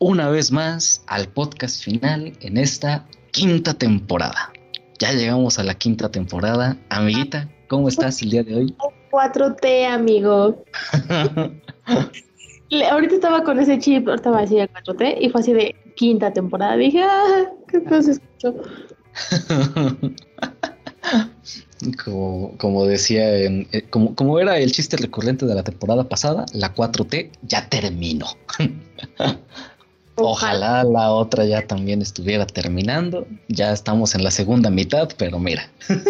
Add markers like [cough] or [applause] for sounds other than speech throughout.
una vez más al podcast final en esta quinta temporada. Ya llegamos a la quinta temporada. Amiguita, ¿cómo estás el día de hoy? 4T, amigo. ahorita estaba con ese chip, ahorita va a decir 4T y fue así de quinta temporada. Dije, ah, qué cosa escuchó. [laughs] Como, como decía, en, eh, como, como era el chiste recurrente de la temporada pasada, la 4T ya terminó. [laughs] Ojalá la otra ya también estuviera terminando. Ya estamos en la segunda mitad, pero mira. [laughs]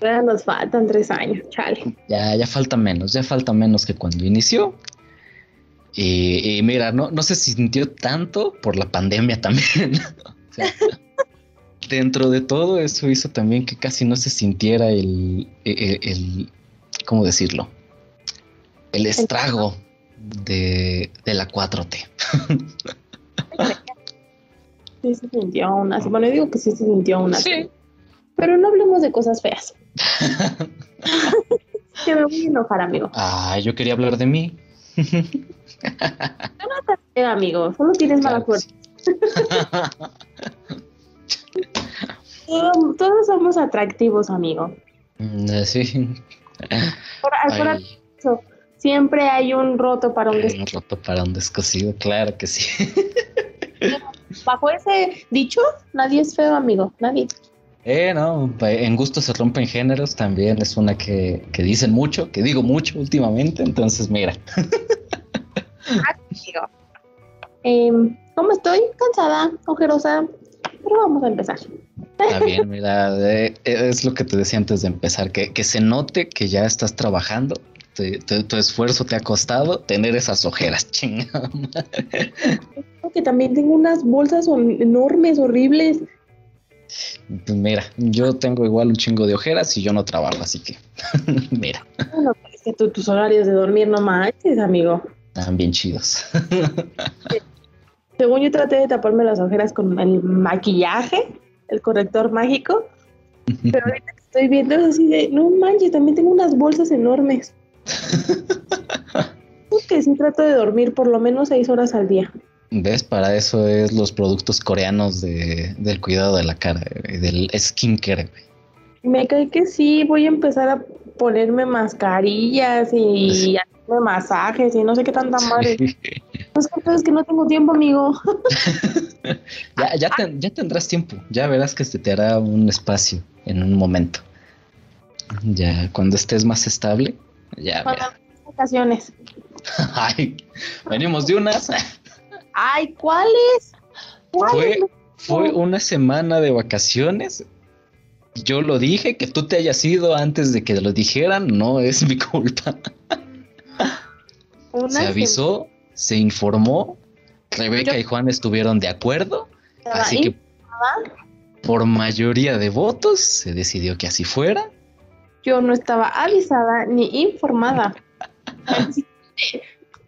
Ya nos faltan tres años, chale. Ya, ya falta menos, ya falta menos que cuando inició. Y, y mira, no, no se sintió tanto por la pandemia también. [laughs] o sea, dentro de todo eso hizo también que casi no se sintiera el, el, el ¿cómo decirlo? El estrago de, de la 4T. [laughs] sí se sintió aún así. Bueno, digo que sí se sintió aún así. Sí. Pero no hablemos de cosas feas. [laughs] que me voy a enojar, amigo. Ah, yo quería hablar de mí. [laughs] no te feo, amigo. Solo tienes claro mala suerte. Sí. Todos somos atractivos, amigo. Sí. Por, por eso, siempre hay un roto para un descosido. Un roto para un descosido, claro que sí. [laughs] Bajo ese dicho, nadie es feo, amigo. Nadie. Eh, no, en gusto se rompen géneros también es una que, que dicen mucho, que digo mucho últimamente, entonces mira. Amigo. Eh, ¿Cómo estoy? Cansada, ojerosa, pero vamos a empezar. Está bien, [laughs] mira, eh, es lo que te decía antes de empezar, que, que se note que ya estás trabajando, te, te, tu esfuerzo te ha costado tener esas ojeras, [laughs] chingada. Que también tengo unas bolsas enormes, horribles. Mira, yo tengo igual un chingo de ojeras y yo no trabajo, así que [laughs] mira. Bueno, es que tus horarios de dormir no manches, amigo. Están bien chidos. [laughs] Según yo traté de taparme las ojeras con el maquillaje, el corrector mágico, pero ahorita estoy viendo así de, no manches, también tengo unas bolsas enormes. Que sí trato de dormir por lo menos seis horas al día. ¿Ves? Para eso es los productos coreanos de, del cuidado de la cara, del skincare. Me cae que sí, voy a empezar a ponerme mascarillas y sí. hacerme masajes y no sé qué tanta madre. Sí. Es que, es que no tengo tiempo, amigo. [laughs] ya, ya, ten, ya, tendrás tiempo, ya verás que se te hará un espacio en un momento. Ya cuando estés más estable, ya. Vacaciones. [laughs] Ay, venimos de unas. Ay, ¿cuáles? ¿Cuáles? Fue, fue una semana de vacaciones. Yo lo dije, que tú te hayas ido antes de que lo dijeran, no es mi culpa. Una se avisó, se informó, Rebeca Yo... y Juan estuvieron de acuerdo, así que por mayoría de votos se decidió que así fuera. Yo no estaba avisada ni informada.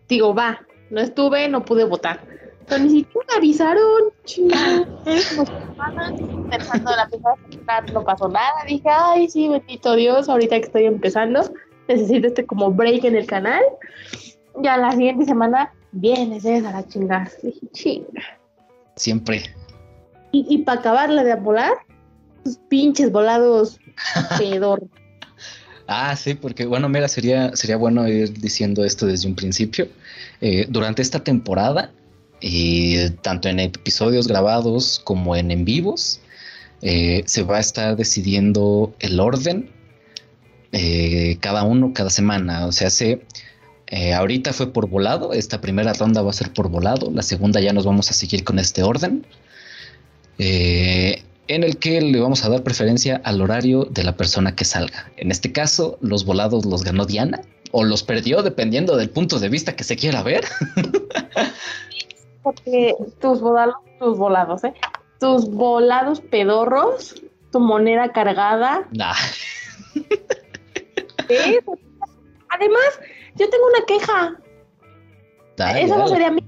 Digo, va, no estuve, no pude votar. Pero ni siquiera me avisaron, chingada. Pensando la primera no pasó nada. Dije, ay, sí, bendito Dios, ahorita que estoy empezando, necesito este como break en el canal. Ya la siguiente semana vienes esa la chingada. Dije, chinga. Siempre. Y, y para acabarla de volar, tus pinches volados [laughs] pedor. Ah, sí, porque bueno, mira, sería, sería bueno ir diciendo esto desde un principio. Eh, durante esta temporada, y tanto en episodios grabados como en en vivos, eh, se va a estar decidiendo el orden eh, cada uno cada semana. O sea, se, eh, ahorita fue por volado, esta primera ronda va a ser por volado, la segunda ya nos vamos a seguir con este orden. Eh, en el que le vamos a dar preferencia al horario de la persona que salga. En este caso, los volados los ganó Diana o los perdió dependiendo del punto de vista que se quiera ver. porque tus volados, tus volados, ¿eh? Tus volados pedorros, tu moneda cargada. Nah. ¿eh? Además, yo tengo una queja. Dale, Esa no sería mi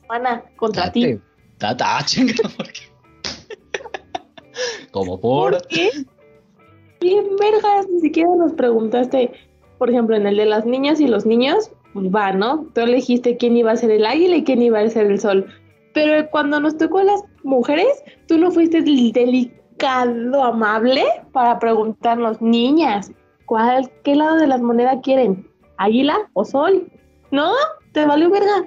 semana contra ti. Date. Ah, chinga, ¿por qué? Como por. ¿Por qué? Bien, vergas, ni siquiera nos preguntaste, por ejemplo, en el de las niñas y los niños, pues va, ¿no? Tú elegiste quién iba a ser el águila y quién iba a ser el sol. Pero cuando nos tocó a las mujeres, tú no fuiste el delicado, amable para preguntarnos, niñas, ¿cuál, qué lado de las monedas quieren? ¿Águila o sol? ¿No? ¿Te valió verga?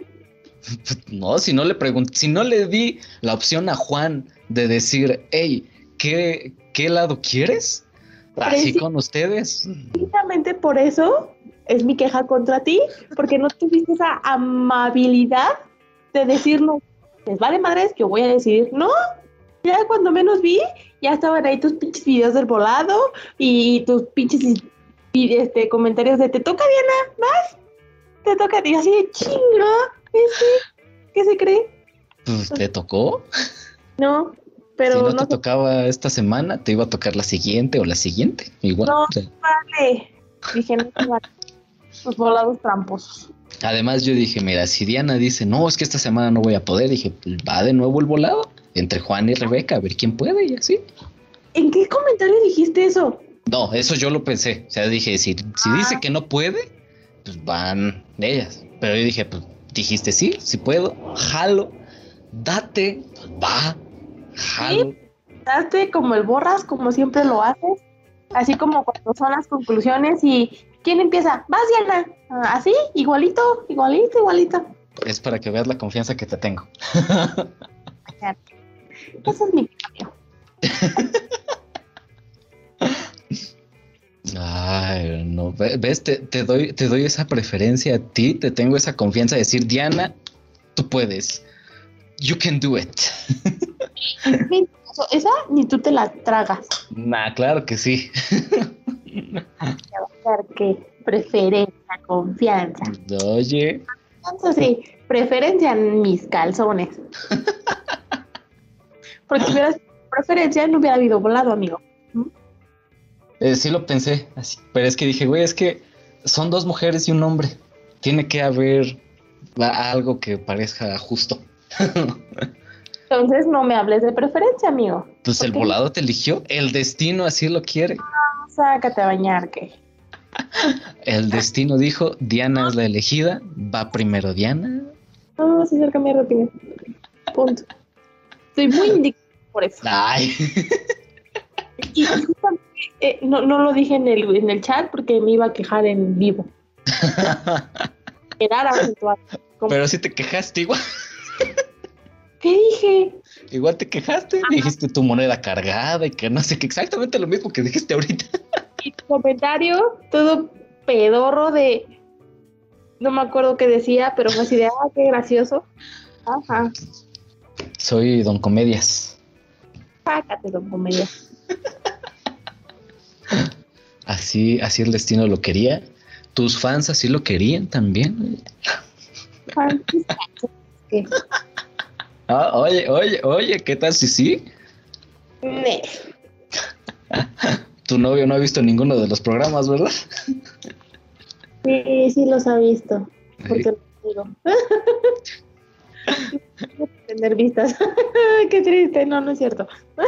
[laughs] No, si no le pregunté, si no le di la opción a Juan de decir, hey, ¿qué, qué lado quieres? Así con ustedes. Precisamente por eso es mi queja contra ti, porque no tuviste esa amabilidad de decirnos, les vale madres que yo voy a decidir. No, ya cuando menos vi, ya estaban ahí tus pinches videos del volado y tus pinches este, comentarios de te toca Diana, vas, te toca, y así de chinga, ¿este? ¿qué se cree? Pues, ¿Te tocó? No, pero si no, no te se tocaba esta semana, te iba a tocar la siguiente o la siguiente. Igual. No. Vale. Dije, no vale. Los volados tramposos. Además, yo dije, mira, si Diana dice, no, es que esta semana no voy a poder, dije, pues va de nuevo el volado entre Juan y Rebeca, a ver quién puede y así. ¿En qué comentario dijiste eso? No, eso yo lo pensé. O sea, dije, si, si dice que no puede, pues van ellas. Pero yo dije, pues dijiste sí, sí puedo, jalo, date, pues, va, jalo. Daste como el borras, como siempre lo haces. Así como cuando son las conclusiones y ¿quién empieza? Vas, Diana. Ah, Así, igualito, igualito, igualito. Es para que veas la confianza que te tengo. Ese es mi cambio. Ay, no, ve- ves, te, te doy, te doy esa preferencia a ti, te tengo esa confianza de decir, Diana, tú puedes. You can do it. [laughs] Esa ni tú te la tragas. Nah, claro que sí. [laughs] Porque preferencia, confianza. Oye, Entonces sí, preferencia en mis calzones. [laughs] Porque si hubiera preferencia no hubiera habido volado, amigo. eh, sí lo pensé, así, pero es que dije, güey, es que son dos mujeres y un hombre. Tiene que haber algo que parezca justo. Entonces no me hables de preferencia, amigo. Pues el volado te eligió, el destino así lo quiere. Sácate a bañar, que. [laughs] El destino dijo, Diana es la elegida, va primero Diana. No, sí, cerca mi rutina. Punto. Estoy muy indignada por eso. Ay, Y, eh, no, no lo dije en el, en el chat porque me iba a quejar en vivo. [laughs] Quedar acentuado. Pero si te quejaste igual. ¿Qué dije? Igual te quejaste, dijiste tu moneda cargada y que no sé qué, exactamente lo mismo que dijiste ahorita. [laughs] Y tu comentario, todo pedorro de. No me acuerdo qué decía, pero fue así de, ah, qué gracioso. Ajá, Soy Don Comedias. sácate, don comedia. [laughs] Así, así el destino lo quería. Tus fans así lo querían también. ¿Qué? Ah, oye, oye, oye, ¿qué tal si sí? [laughs] Tu novio no ha visto ninguno de los programas, ¿verdad? Sí, sí los ha visto. Porque lo digo. A tener vistas. [laughs] Qué triste, no, no es cierto. [laughs]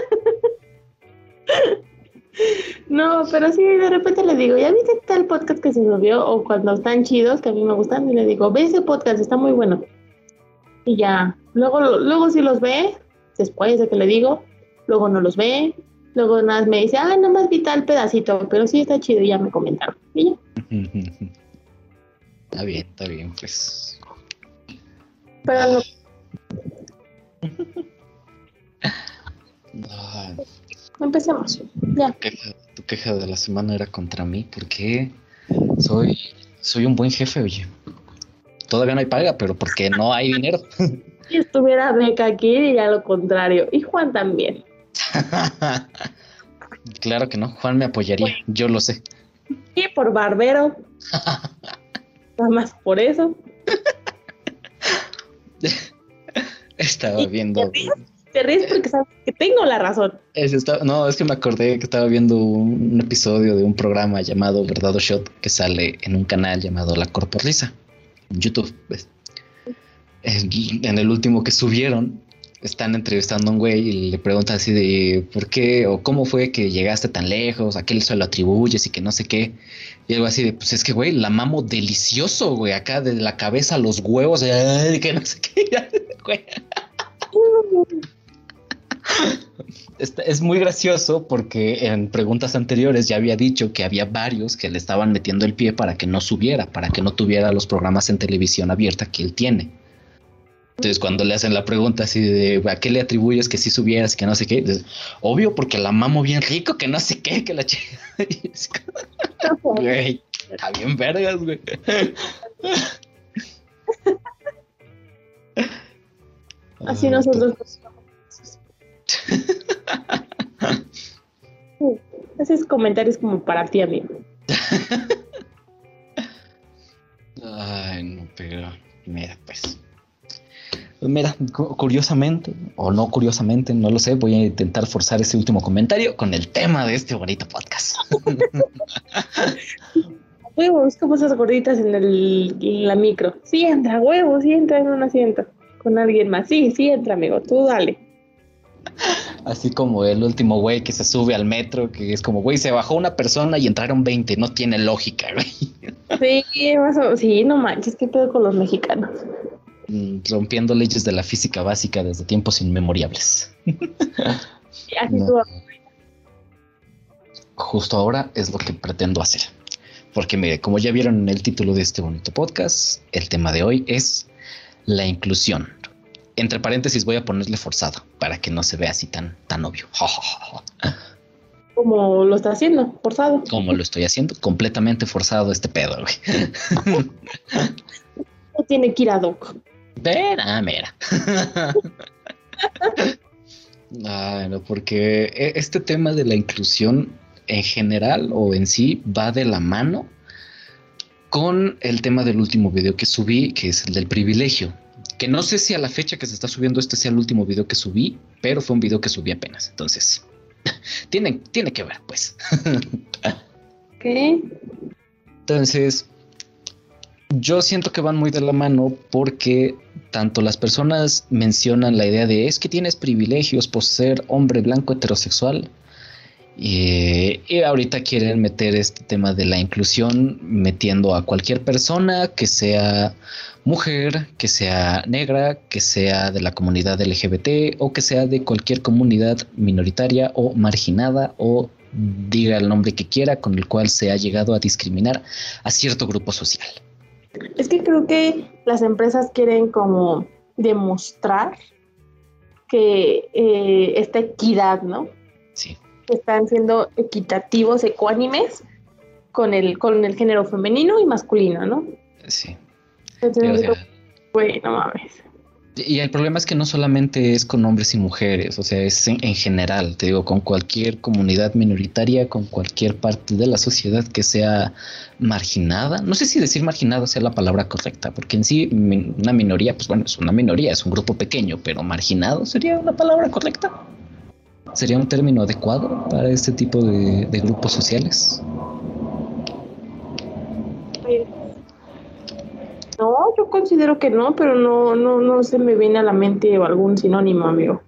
No, pero sí, de repente le digo, ¿ya viste tal podcast que se subió? O cuando están chidos, que a mí me gustan, y le digo, ve ese podcast, está muy bueno. Y ya, luego, luego sí los ve, después de que le digo, luego no los ve, luego nada más me dice, ah, nada más vi tal pedacito, pero sí está chido, y ya me comentaron. Y ya. [laughs] Está bien, está bien, pues. Pero no, Ah, [laughs] empecemos. Ya. queja- tu queja de la semana era contra mí, porque soy, soy un buen jefe, oye. Todavía no hay paga, pero porque no hay dinero. [laughs] Si estuviera Beca aquí, diría lo contrario. Y Juan también. [laughs] claro que no, Juan me apoyaría, yo lo sé. Y por barbero. [laughs] Nada más por eso. Estaba viendo. Te ríes porque sabes que tengo la razón. Es, está- no, es que me acordé que estaba viendo un, un episodio de un programa llamado Verdad o Shot que sale en un canal llamado La Corporrisa YouTube. pues. En el último que subieron, están entrevistando a un güey y le preguntan así de por qué o cómo fue que llegaste tan lejos, a qué se lo atribuyes y que no sé qué. Y algo así de, pues es que, güey, la mamo delicioso, güey, acá de la cabeza a los huevos, [laughs] ay, que no sé qué, [laughs] güey. [laughs] Es muy gracioso porque en preguntas anteriores ya había dicho que había varios que le estaban metiendo el pie para que no subiera, para que no tuviera los programas en televisión abierta que él tiene. Entonces cuando le hacen la pregunta así de a qué le atribuyes que si subieras, que no sé qué, obvio porque la mamo bien rico, que no sé qué, que la chica. [laughs] Güey, está bien vergas, güey. Así nosotros. [laughs] Haces comentarios como para ti, amigo. Ay, no, pero mira, pues. Pues Mira, cu- curiosamente, o no curiosamente, no lo sé, voy a intentar forzar ese último comentario con el tema de este bonito podcast. [laughs] Huevos, como esas gorditas en, el, en la micro. Sí entra, huevos, sí entra en un asiento. Con alguien más. Sí, sí entra, amigo. Tú dale. Así como el último güey que se sube al metro, que es como, güey, se bajó una persona y entraron 20, no tiene lógica, güey. Sí, más o- sí, no manches, ¿qué pedo con los mexicanos? Mm, Rompiendo leyes de la física básica desde tiempos inmemoriales. Así No. tú, justo ahora es lo que pretendo hacer. Porque mire, como ya vieron en el título de este bonito podcast, el tema de hoy es la inclusión. Entre paréntesis voy a ponerle forzado para que no se vea así tan, tan obvio. como lo está haciendo, forzado. Como lo estoy haciendo, completamente forzado este pedo, güey. No [laughs] tiene que ir a Doc. Mira, mira. Ay, no, porque e- este tema de la inclusión en general o en sí va de la mano con el tema del último video que subí, que es el del privilegio. Que no sé si a la fecha que se está subiendo este sea el último video que subí, pero fue un video que subí apenas. Entonces, [laughs] tiene, tiene que ver, pues. [laughs] ¿Qué? Entonces, yo siento que van muy de la mano porque tanto las personas mencionan la idea de es que tienes privilegios por ser hombre blanco heterosexual. Y, y ahorita quieren meter este tema de la inclusión metiendo a cualquier persona que sea mujer, que sea negra, que sea de la comunidad LGBT o que sea de cualquier comunidad minoritaria o marginada o diga el nombre que quiera con el cual se ha llegado a discriminar a cierto grupo social. Es que creo que las empresas quieren como demostrar que eh, esta equidad, ¿no? Sí. Que están siendo equitativos, ecuánimes con el, con el género femenino y masculino, ¿no? Sí. Entonces, o sea, digo, güey, no mames. y el problema es que no solamente es con hombres y mujeres, o sea, es en, en general, te digo, con cualquier comunidad minoritaria, con cualquier parte de la sociedad que sea marginada. No sé si decir marginada sea la palabra correcta, porque en sí una minoría, pues bueno, es una minoría, es un grupo pequeño, pero marginado sería una palabra correcta. ¿Sería un término adecuado para este tipo de, de grupos sociales? No, yo considero que no, pero no, no, no se me viene a la mente algún sinónimo, amigo.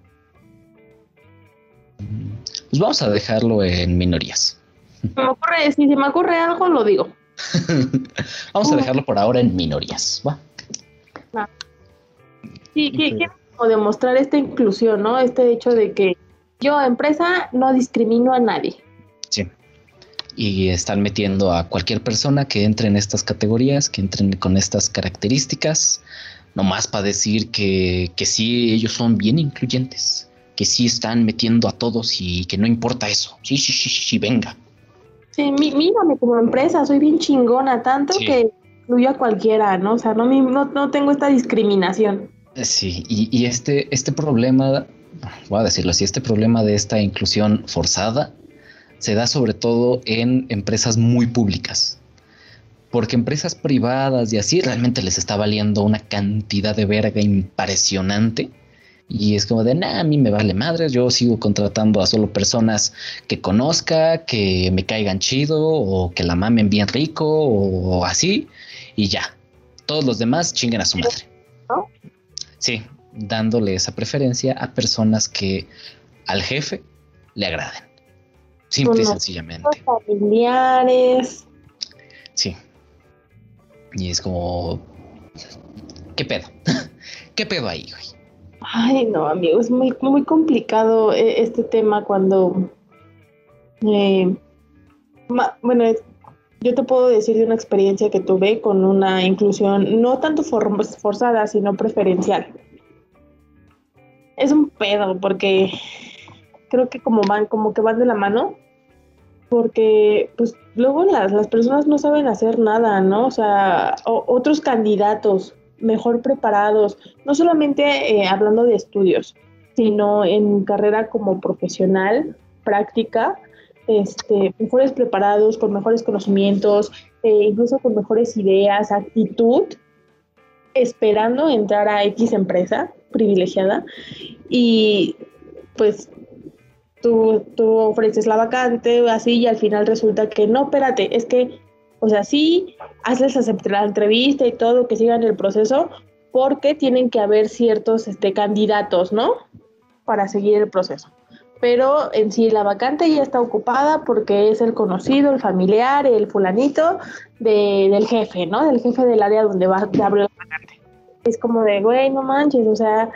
Pues vamos a dejarlo en minorías. Se me ocurre, si se me ocurre algo, lo digo. [laughs] Vamos a dejarlo por ahora en minorías, ¿va? Sí, quiero demostrar esta inclusión, ¿no? Este hecho de que yo, empresa, no discrimino a nadie. Sí. Y están metiendo a cualquier persona que entre en estas categorías, que entren con estas características, nomás para decir que, que sí, ellos son bien incluyentes, que sí están metiendo a todos y que no importa eso. Sí, sí, sí, sí, sí, venga. Sí, mí- mírame como empresa, soy bien chingona, tanto Sí. que incluyo a cualquiera, ¿no? O sea, no, no, no tengo esta discriminación. Sí, y, y este, este problema, voy a decirlo así, este problema de esta inclusión forzada se da sobre todo en empresas muy públicas. Porque empresas privadas y así realmente les está valiendo una cantidad de verga impresionante Y es como de, nah, a mí me vale madre, yo sigo contratando a solo personas que conozca, que me caigan chido o que la mamen bien rico o así, y ya. Todos los demás chinguen a su madre. ¿No? Sí, dándole esa preferencia a personas que al jefe le agraden. Simple y sencillamente. Familiares. Sí. Y es como, ¿qué pedo? [laughs] ¿Qué pedo ahí, güey? Ay, no, amigo, es muy, muy complicado eh, este tema cuando... eh, ma- bueno, yo te puedo decir de una experiencia que tuve con una inclusión no tanto for- forzada, sino preferencial. Es un pedo porque creo que como van, como que van de la mano, porque pues luego las, las personas no saben hacer nada, ¿no? O sea, otros candidatos mejor preparados, no solamente eh, hablando de estudios, sino en carrera como profesional, práctica, este, mejores preparados, con mejores conocimientos, eh, incluso con mejores ideas, actitud, esperando entrar a X empresa privilegiada y pues tú, tú ofreces la vacante así y al final resulta que no, espérate, es que, o sea, sí, hazles aceptar la entrevista y todo, que sigan el proceso, porque tienen que haber ciertos este, candidatos, ¿no? Para seguir el proceso. Pero en sí la vacante ya está ocupada porque es el conocido, el familiar, el fulanito de, del jefe, ¿no? Del jefe del área donde va a abrir la vacante. Es como de, güey, no manches, o sea,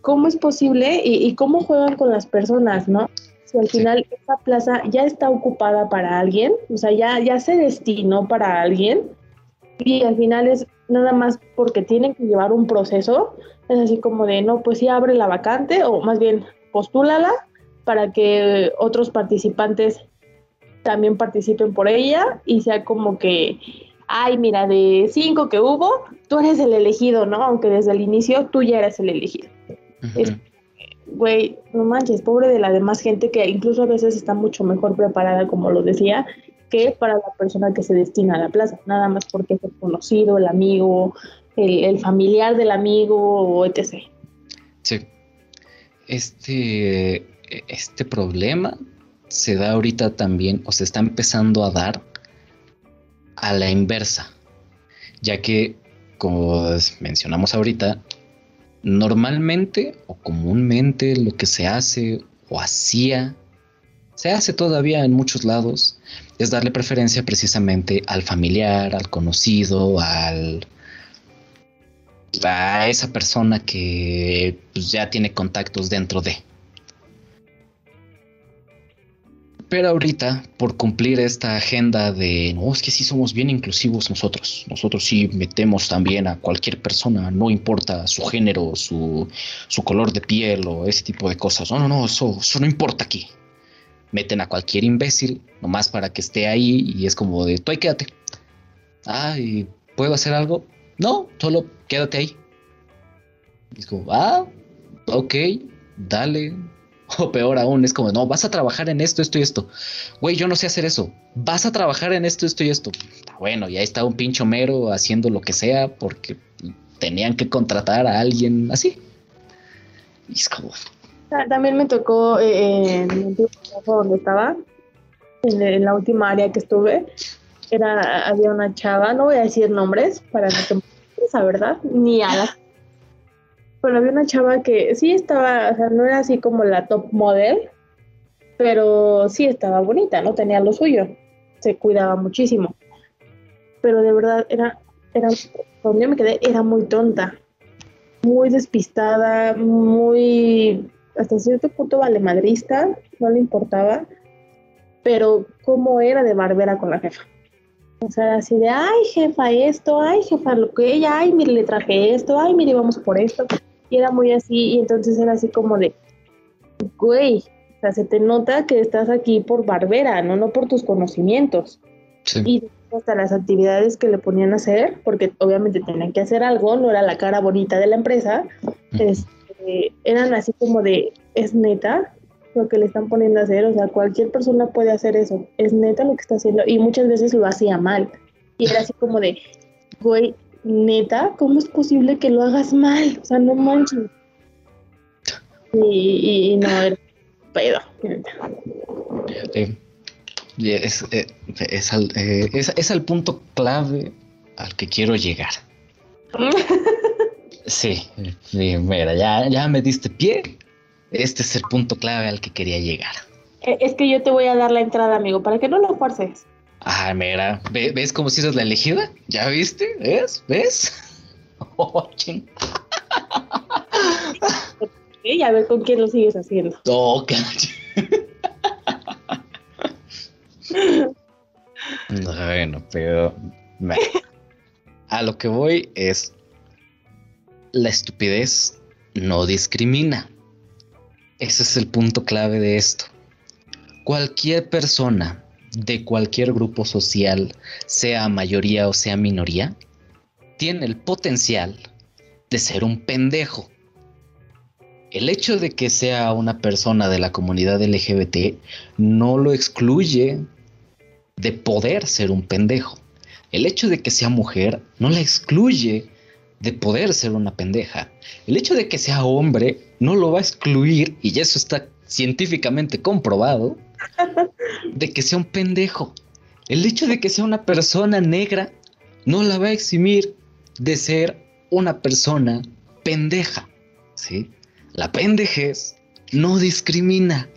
¿cómo es posible y, y cómo juegan con las personas, ¿no? Si al Sí. final esa plaza ya está ocupada para alguien, o sea, ya, ya se destinó para alguien, y al final es nada más porque tienen que llevar un proceso, es así como de, no, pues sí abre la vacante, o más bien postúlala para que otros participantes también participen por ella y sea como que, ay, mira, de cinco que hubo, tú eres el elegido, ¿no? Aunque desde el inicio tú ya eres el elegido. Ujú. Güey, no manches, pobre de la demás gente que incluso a veces está mucho mejor preparada, como lo decía, que para la persona que se destina a la plaza, nada más porque es el conocido, el amigo, el, el familiar del amigo, o etc. Sí. Este, este problema se da ahorita también, o se está empezando a dar a la inversa, ya que, como mencionamos ahorita, normalmente o comúnmente lo que se hace o hacía, se hace todavía en muchos lados, es darle preferencia precisamente al familiar, al conocido, al a esa persona que pues, ya tiene contactos dentro de. Pero ahorita, por cumplir esta agenda de, no, es que sí somos bien inclusivos nosotros, nosotros sí metemos también a cualquier persona, no importa su género, su, su color de piel o ese tipo de cosas. No, no, no, eso, eso no importa aquí. Meten a cualquier imbécil nomás para que esté ahí y es como de, tú ahí quédate. Ah, ¿y puedo hacer algo? No, solo quédate ahí. Y es como, ah, ok, dale. [laughs] O peor aún, es como, no, vas a trabajar en esto, esto y esto. Güey, yo no sé hacer eso. Vas a trabajar en esto, esto y esto. Bueno, y ahí está un pincho mero haciendo lo que sea porque tenían que contratar a alguien así. Y es como, Ta- También me tocó eh, en último trabajo donde estaba, en, en la última área que estuve, era, había una chava, no voy a decir nombres para no quemar esa verdad, ni a la... Pero había una chava que sí estaba, o sea, no era así como la top model, pero sí estaba bonita, ¿no? Tenía lo suyo, se cuidaba muchísimo. Pero de verdad era, era, donde yo me quedé, era muy tonta, muy despistada, muy hasta cierto punto valemadrista, no le importaba, pero cómo era de barbera con la jefa. O sea, así de, ay, jefa, esto, ay, jefa, lo que ella, ay, mire, le traje esto, ay, mire, vamos por esto. Y era muy así, y entonces era así como de, güey, o sea, se te nota que estás aquí por barbera, no, no por tus conocimientos. sí, Y hasta las actividades que le ponían a hacer, porque obviamente tenían que hacer algo, no era la cara bonita de la empresa, este, eran así como de, es neta lo que le están poniendo a hacer, o sea, cualquier persona puede hacer eso, es neta lo que está haciendo, y muchas veces lo hacía mal, y era así como de, güey, neta, ¿cómo es posible que lo hagas mal? O sea, no manches. Y, y no era pedo. Eh, y es, eh, es al, eh, es- es al punto clave al que quiero llegar. [laughs] Sí, sí, mira, ya, ya me diste pie. Este es el punto clave al que quería llegar. Eh, Es que yo te voy a dar la entrada, amigo, para que no lo fuerces. Ah, mira, ¿ve- ¿ves cómo si eres la elegida? ¿Ya viste? ¿Ves? ¿Ves? [laughs] Oh, ching. [laughs] Y a ver con quién lo sigues haciendo. Oh. [laughs] Bueno, pero a lo que voy es la estupidez no discrimina. Ese es el punto clave de esto. Cualquier persona de cualquier grupo social, sea mayoría o sea minoría, tiene el potencial de ser un pendejo. El hecho de que sea una persona de la comunidad LGBT no lo excluye de poder ser un pendejo. El hecho de que sea mujer no la excluye de poder ser una pendeja. El hecho de que sea hombre no lo va a excluir, y eso está científicamente comprobado, [laughs] de que sea un pendejo. El hecho de que sea una persona negra no la va a eximir de ser una persona pendeja. ¿Sí? La pendejez no discrimina.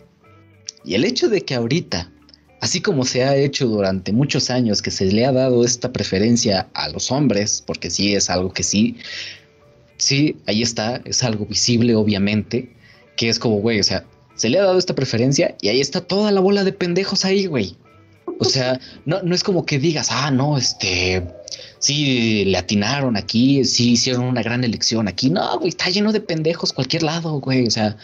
Y el hecho de que ahorita, así como se ha hecho durante muchos años, que se le ha dado esta preferencia a los hombres, porque sí es algo que sí, sí, ahí está, es algo visible, obviamente, que es como, güey, o sea, se le ha dado esta preferencia y ahí está toda la bola de pendejos ahí, güey. O sea, no, no es como que digas, ah, no, este, sí, le atinaron aquí, sí hicieron una gran elección aquí. No, güey, está lleno de pendejos cualquier lado, güey. O sea,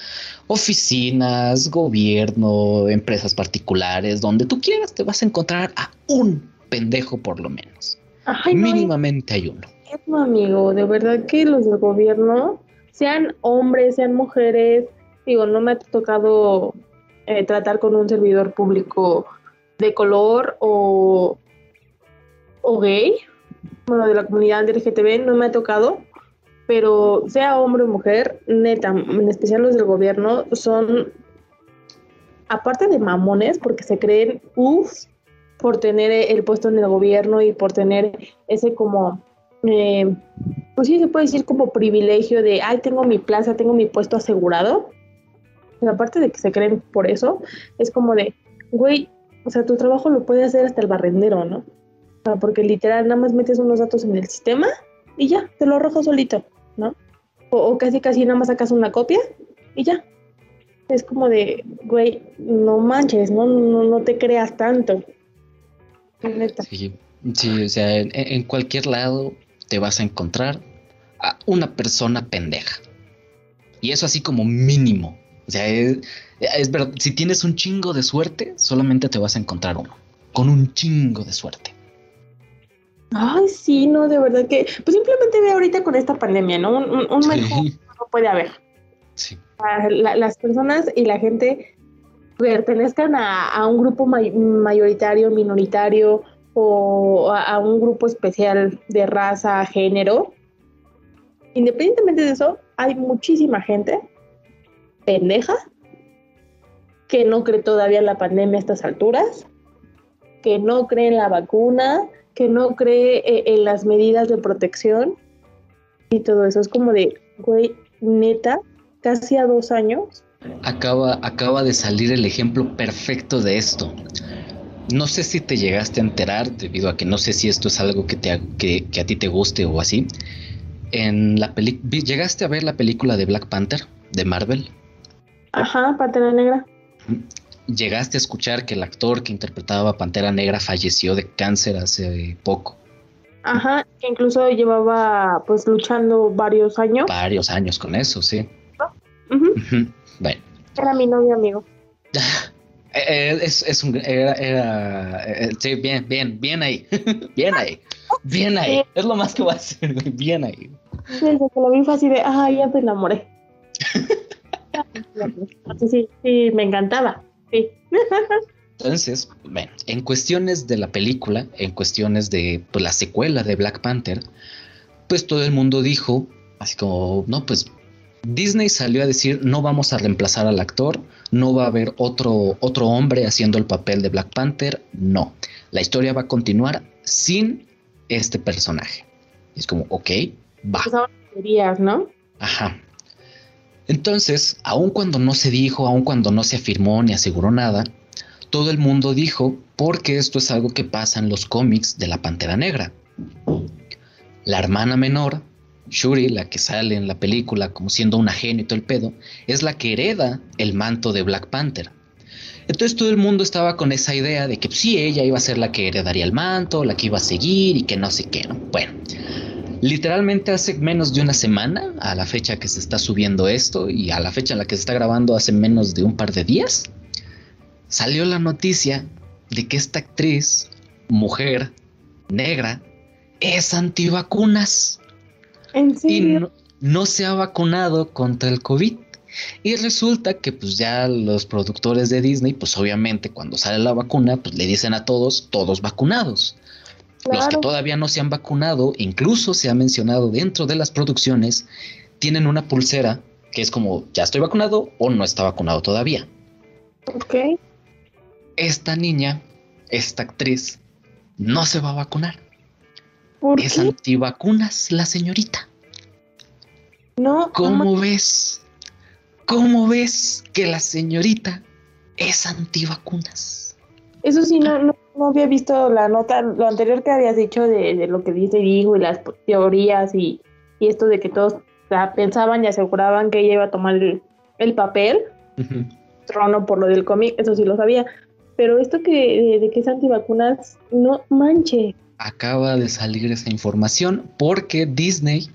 oficinas, gobierno, empresas particulares, donde tú quieras te vas a encontrar a un pendejo por lo menos. Ay, no, Mínimamente hay uno. No, amigo, de verdad que los del gobierno, sean hombres, sean mujeres, digo, no me ha tocado eh, tratar con un servidor público de color o, o gay, bueno, de la comunidad LGTB, no me ha tocado, pero sea hombre o mujer, neta, en especial los del gobierno, son, aparte de mamones, porque se creen uff por tener el puesto en el gobierno y por tener ese como eh, pues sí se puede decir como privilegio de, ay, tengo mi plaza, tengo mi puesto asegurado. Pero aparte de que se creen por eso, es como de, güey, o sea, tu trabajo lo puede hacer hasta el barrendero, ¿no? Porque literal nada más metes unos datos en el sistema y ya, te lo arroja solito, ¿no? O, casi casi nada más sacas una copia y ya. Es como de, güey, no manches, no, no, no te creas tanto. Sí, sí, o sea, en, en cualquier lado te vas a encontrar a una persona pendeja. Y eso así como mínimo. O sea, es, es verdad, si tienes un chingo de suerte, solamente te vas a encontrar uno. Con un chingo de suerte. Ay, sí, no, de verdad que, pues simplemente ve ahorita con esta pandemia, ¿no? Un, un, un mejor no puede haber. sí. Ah, la- las personas y la gente pertenezcan a, a un grupo may- mayoritario, minoritario o a, a un grupo especial de raza, género. Independientemente de eso, hay muchísima gente pendeja que no cree todavía en la pandemia a estas alturas, que no cree en la vacuna, que no cree eh, en las medidas de protección y todo eso. Es como de, güey, neta, casi a dos años. Acaba, acaba de salir el ejemplo perfecto de esto. No sé si te llegaste a enterar, debido a que no sé si esto es algo que, te, que, que a ti te guste o así. En la peli ¿Llegaste a ver la película de Black Panther de Marvel? Ajá, Pantera Negra. ¿Llegaste a escuchar que el actor que interpretaba a Pantera Negra falleció de cáncer hace poco? Ajá, que incluso llevaba pues luchando varios años. Varios años con eso, sí. Ujú, Ujú. Bueno, Era mi novio amigo. [laughs] eh, eh, es, es un... Era, era, eh, sí, bien, bien, bien ahí. [laughs] bien ahí. Bien ahí. Es lo más que voy a hacer. Bien ahí. Desde que lo vi fue así de, ay, ya te enamoré. [laughs] Sí, sí, sí, me encantaba. Sí. Entonces, bueno, en cuestiones de la película, en cuestiones de pues, la secuela de Black Panther, pues todo el mundo dijo, así como, no, pues Disney salió a decir no vamos a reemplazar al actor, no va a haber otro, otro hombre haciendo el papel de Black Panther, no. La historia va a continuar sin este personaje. Es como, ok, va. Pues ahora teorías, ¿no? Ajá. Entonces, aun cuando no se dijo, aun cuando no se afirmó ni aseguró nada, todo el mundo dijo porque esto es algo que pasa en los cómics de la Pantera Negra. La hermana menor, Shuri, la que sale en la película como siendo una genio y todo el pedo, es la que hereda el manto de Black Panther. Entonces todo el mundo estaba con esa idea de que pues, sí, ella iba a ser la que heredaría el manto, la que iba a seguir y que no sé qué, ¿no? Bueno, literalmente hace menos de una semana, a la fecha que se está subiendo esto y a la fecha en la que se está grabando hace menos de un par de días, salió la noticia de que esta actriz, mujer, negra, es antivacunas. ¿En Y no, no se ha vacunado contra el COVID. Y resulta que pues ya los productores de Disney, pues obviamente cuando sale la vacuna, pues le dicen a todos, todos vacunados. Los que todavía no se han vacunado, incluso se ha mencionado dentro de las producciones, tienen una pulsera que es como, ya estoy vacunado o no está vacunado todavía. Ok. Esta niña, esta actriz, no se va a vacunar. ¿Por Es qué? antivacunas la señorita. No, ¿Cómo ves? ¿Cómo ves que la señorita es antivacunas? Eso sí, no, no, no había visto la nota, lo anterior que habías dicho de, de lo que dice Digo y las teorías y, y esto de que todos pensaban y aseguraban que ella iba a tomar el, el papel, trono por lo del cómic, eso sí lo sabía. Pero esto que de, de que es antivacunas, no manche. Acaba de salir esa información porque Disney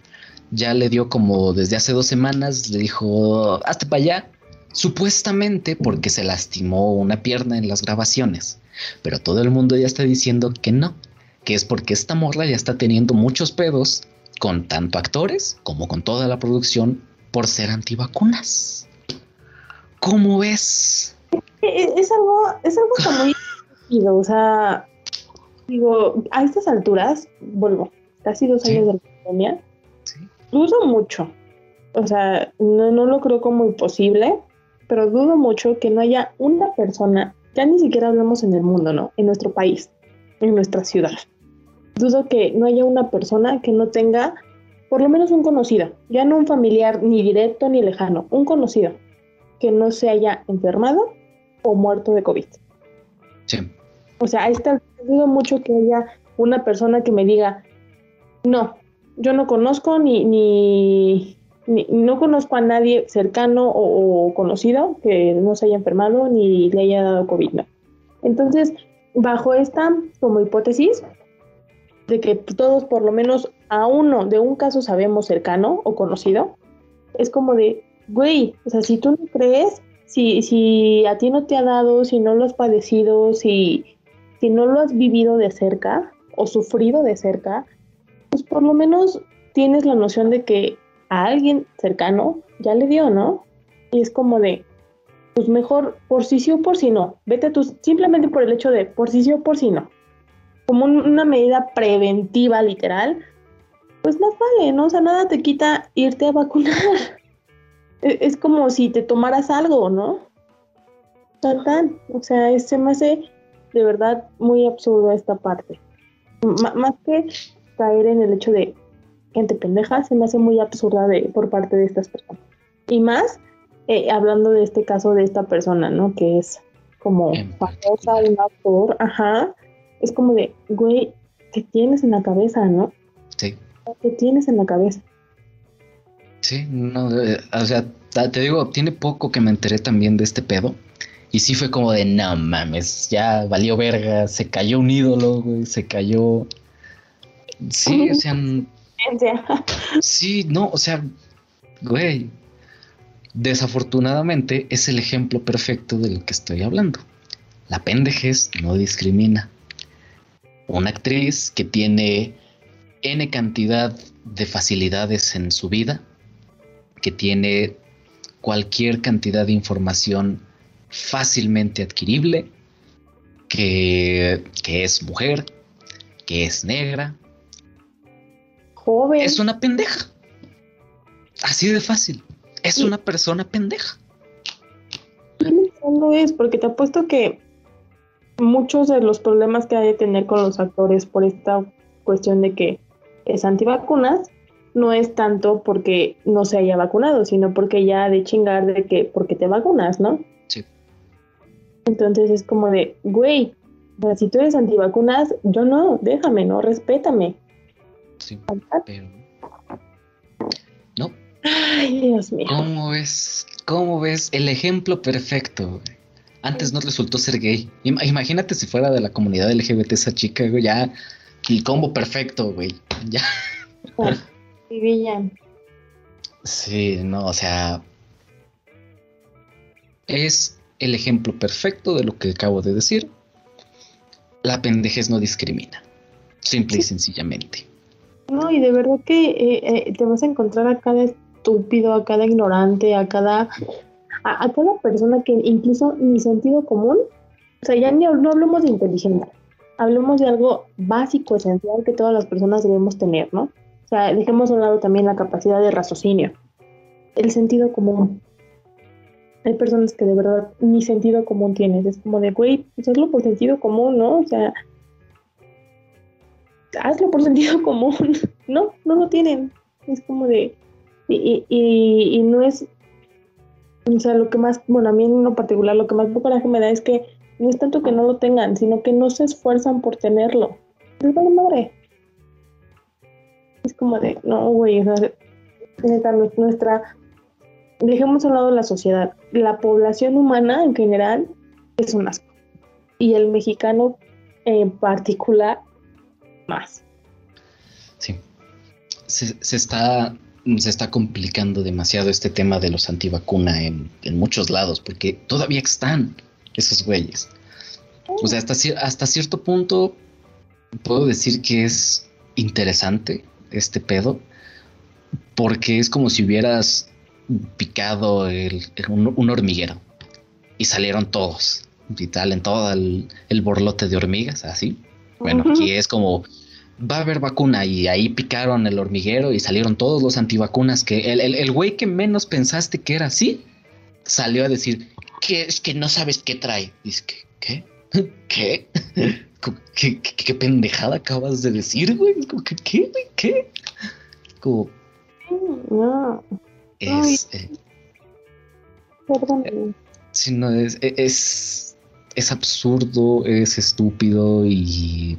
ya le dio como desde hace dos semanas, le dijo, hazte para allá, supuestamente porque se lastimó una pierna en las grabaciones. Pero todo el mundo ya está diciendo que no, que es porque esta morra ya está teniendo muchos pedos con tanto actores como con toda la producción por ser antivacunas. ¿Cómo ves? E- e- Es algo, es algo como muy o sea, digo, a estas alturas, vuelvo, casi dos Sí. años de la pandemia, Sí. dudo mucho, o sea, no, no lo creo como imposible, pero dudo mucho que no haya una persona, ya ni siquiera hablamos en el mundo, ¿no? En nuestro país, en nuestra ciudad. Dudo que no haya una persona que no tenga por lo menos un conocido, ya no un familiar ni directo ni lejano, un conocido que no se haya enfermado o muerto de COVID. Sí. O sea, a esta altura dudo mucho que haya una persona que me diga, no, yo no conozco ni, ni, no conozco a nadie cercano o, o conocido que no se haya enfermado ni le haya dado COVID. no. Entonces, bajo esta como hipótesis de que todos por lo menos a uno de un caso sabemos cercano o conocido, es como de, güey, o sea, si tú no crees, si, si a ti no te ha dado, si no lo has padecido, si, si no lo has vivido de cerca o sufrido de cerca, pues por lo menos tienes la noción de que a alguien cercano ya le dio, ¿no? Y es como de, pues mejor por si sí o por si no. Vete tú simplemente por el hecho de por si sí o por si no. Como un- una medida preventiva, literal, pues más vale, ¿no? O sea, nada te quita irte a vacunar. [laughs] E- Es como si te tomaras algo, ¿no? Tan, tan. O sea, es- se me hace de verdad muy absurdo esta parte. Más que caer en el hecho de gente pendeja, se me hace muy absurda de, por parte de estas personas. Y más eh, hablando de este caso de esta persona, ¿no? Que es como famosa, un actor, ajá. Es como de, güey, ¿qué tienes en la cabeza, no? Sí. ¿Qué tienes en la cabeza? Sí, no, eh, o sea, te digo, tiene poco que me enteré también de este pedo. Y sí fue como de, no mames, ya valió verga, se cayó un ídolo, güey, se cayó. Sí, o sea, sí, no, o sea, güey. Desafortunadamente es el ejemplo perfecto de lo que estoy hablando. La pendejez no discrimina. Una actriz que tiene N cantidad de facilidades en su vida, que tiene cualquier cantidad de información fácilmente adquirible, que, que es mujer, que es negra, Joven. es una pendeja. Así de fácil. es Sí. una persona pendeja. Fondo es, porque te apuesto que muchos de los problemas que hay de tener con los actores por esta cuestión de que es antivacunas no es tanto porque no se haya vacunado, sino porque ya de chingar de que porque te vacunas, ¿no? Sí. Entonces es como de, güey, si tú eres antivacunas, yo no, déjame, ¿no? Respétame. Sí, pero. No, Ay, Dios mío. ¿cómo ves? ¿Cómo ves? El ejemplo perfecto. güey. Antes no resultó ser gay. Ima- Imagínate si fuera de la comunidad LGBT esa chica, güey, ya. El combo perfecto, güey. Ya. Vivillan. Sí, no, o sea. Es el ejemplo perfecto de lo que acabo de decir. La pendejez no discrimina. Simple y sencillamente. No, y de verdad que eh, eh, te vas a encontrar a cada estúpido, a cada ignorante, a cada, a, cada persona que incluso ni sentido común, o sea, ya ni, no hablemos de inteligencia, hablemos de algo básico, esencial que todas las personas debemos tener, ¿no? O sea, dejemos a un lado también la capacidad de raciocinio, el sentido común. Hay personas que de verdad ni sentido común tienes, es como de, güey, pues hazlo por sentido común, ¿no? O sea, hazlo por [laughs] sentido común. No, no lo tienen. Es como de. Y, y, y- no es. O sea, lo que más. Bueno, a mí en lo particular, lo que más coraje me da es que no es tanto que no lo tengan, sino que no se esfuerzan por tenerlo. Les vale madre. Es como de. No, güey, o nuestra. Dejemos a un lado la sociedad. La población humana en general es un asco. Y el mexicano en particular, más. Sí. Se, se está, se está complicando demasiado este tema de los antivacuna en, en muchos lados, porque todavía están esos güeyes. O sea, hasta, hasta cierto punto puedo decir que es interesante este pedo, porque es como si hubieras picado el- el- un, un hormiguero y salieron todos y tal, en todo el, el borlote de hormigas, así. Bueno, Ujú. aquí es como va a haber vacuna y ahí picaron el hormiguero y salieron todos los antivacunas que el, el, el güey que menos pensaste que era así salió a decir que es que no sabes qué trae. Dice que, ¿qué? ¿Qué? [laughs] [laughs] ¿Qué, qué, qué pendejada acabas de decir, güey? ¿Qué, güey? ¿Qué? Como No, es, eh, perdón. sí, no, es, es, es absurdo, es estúpido y,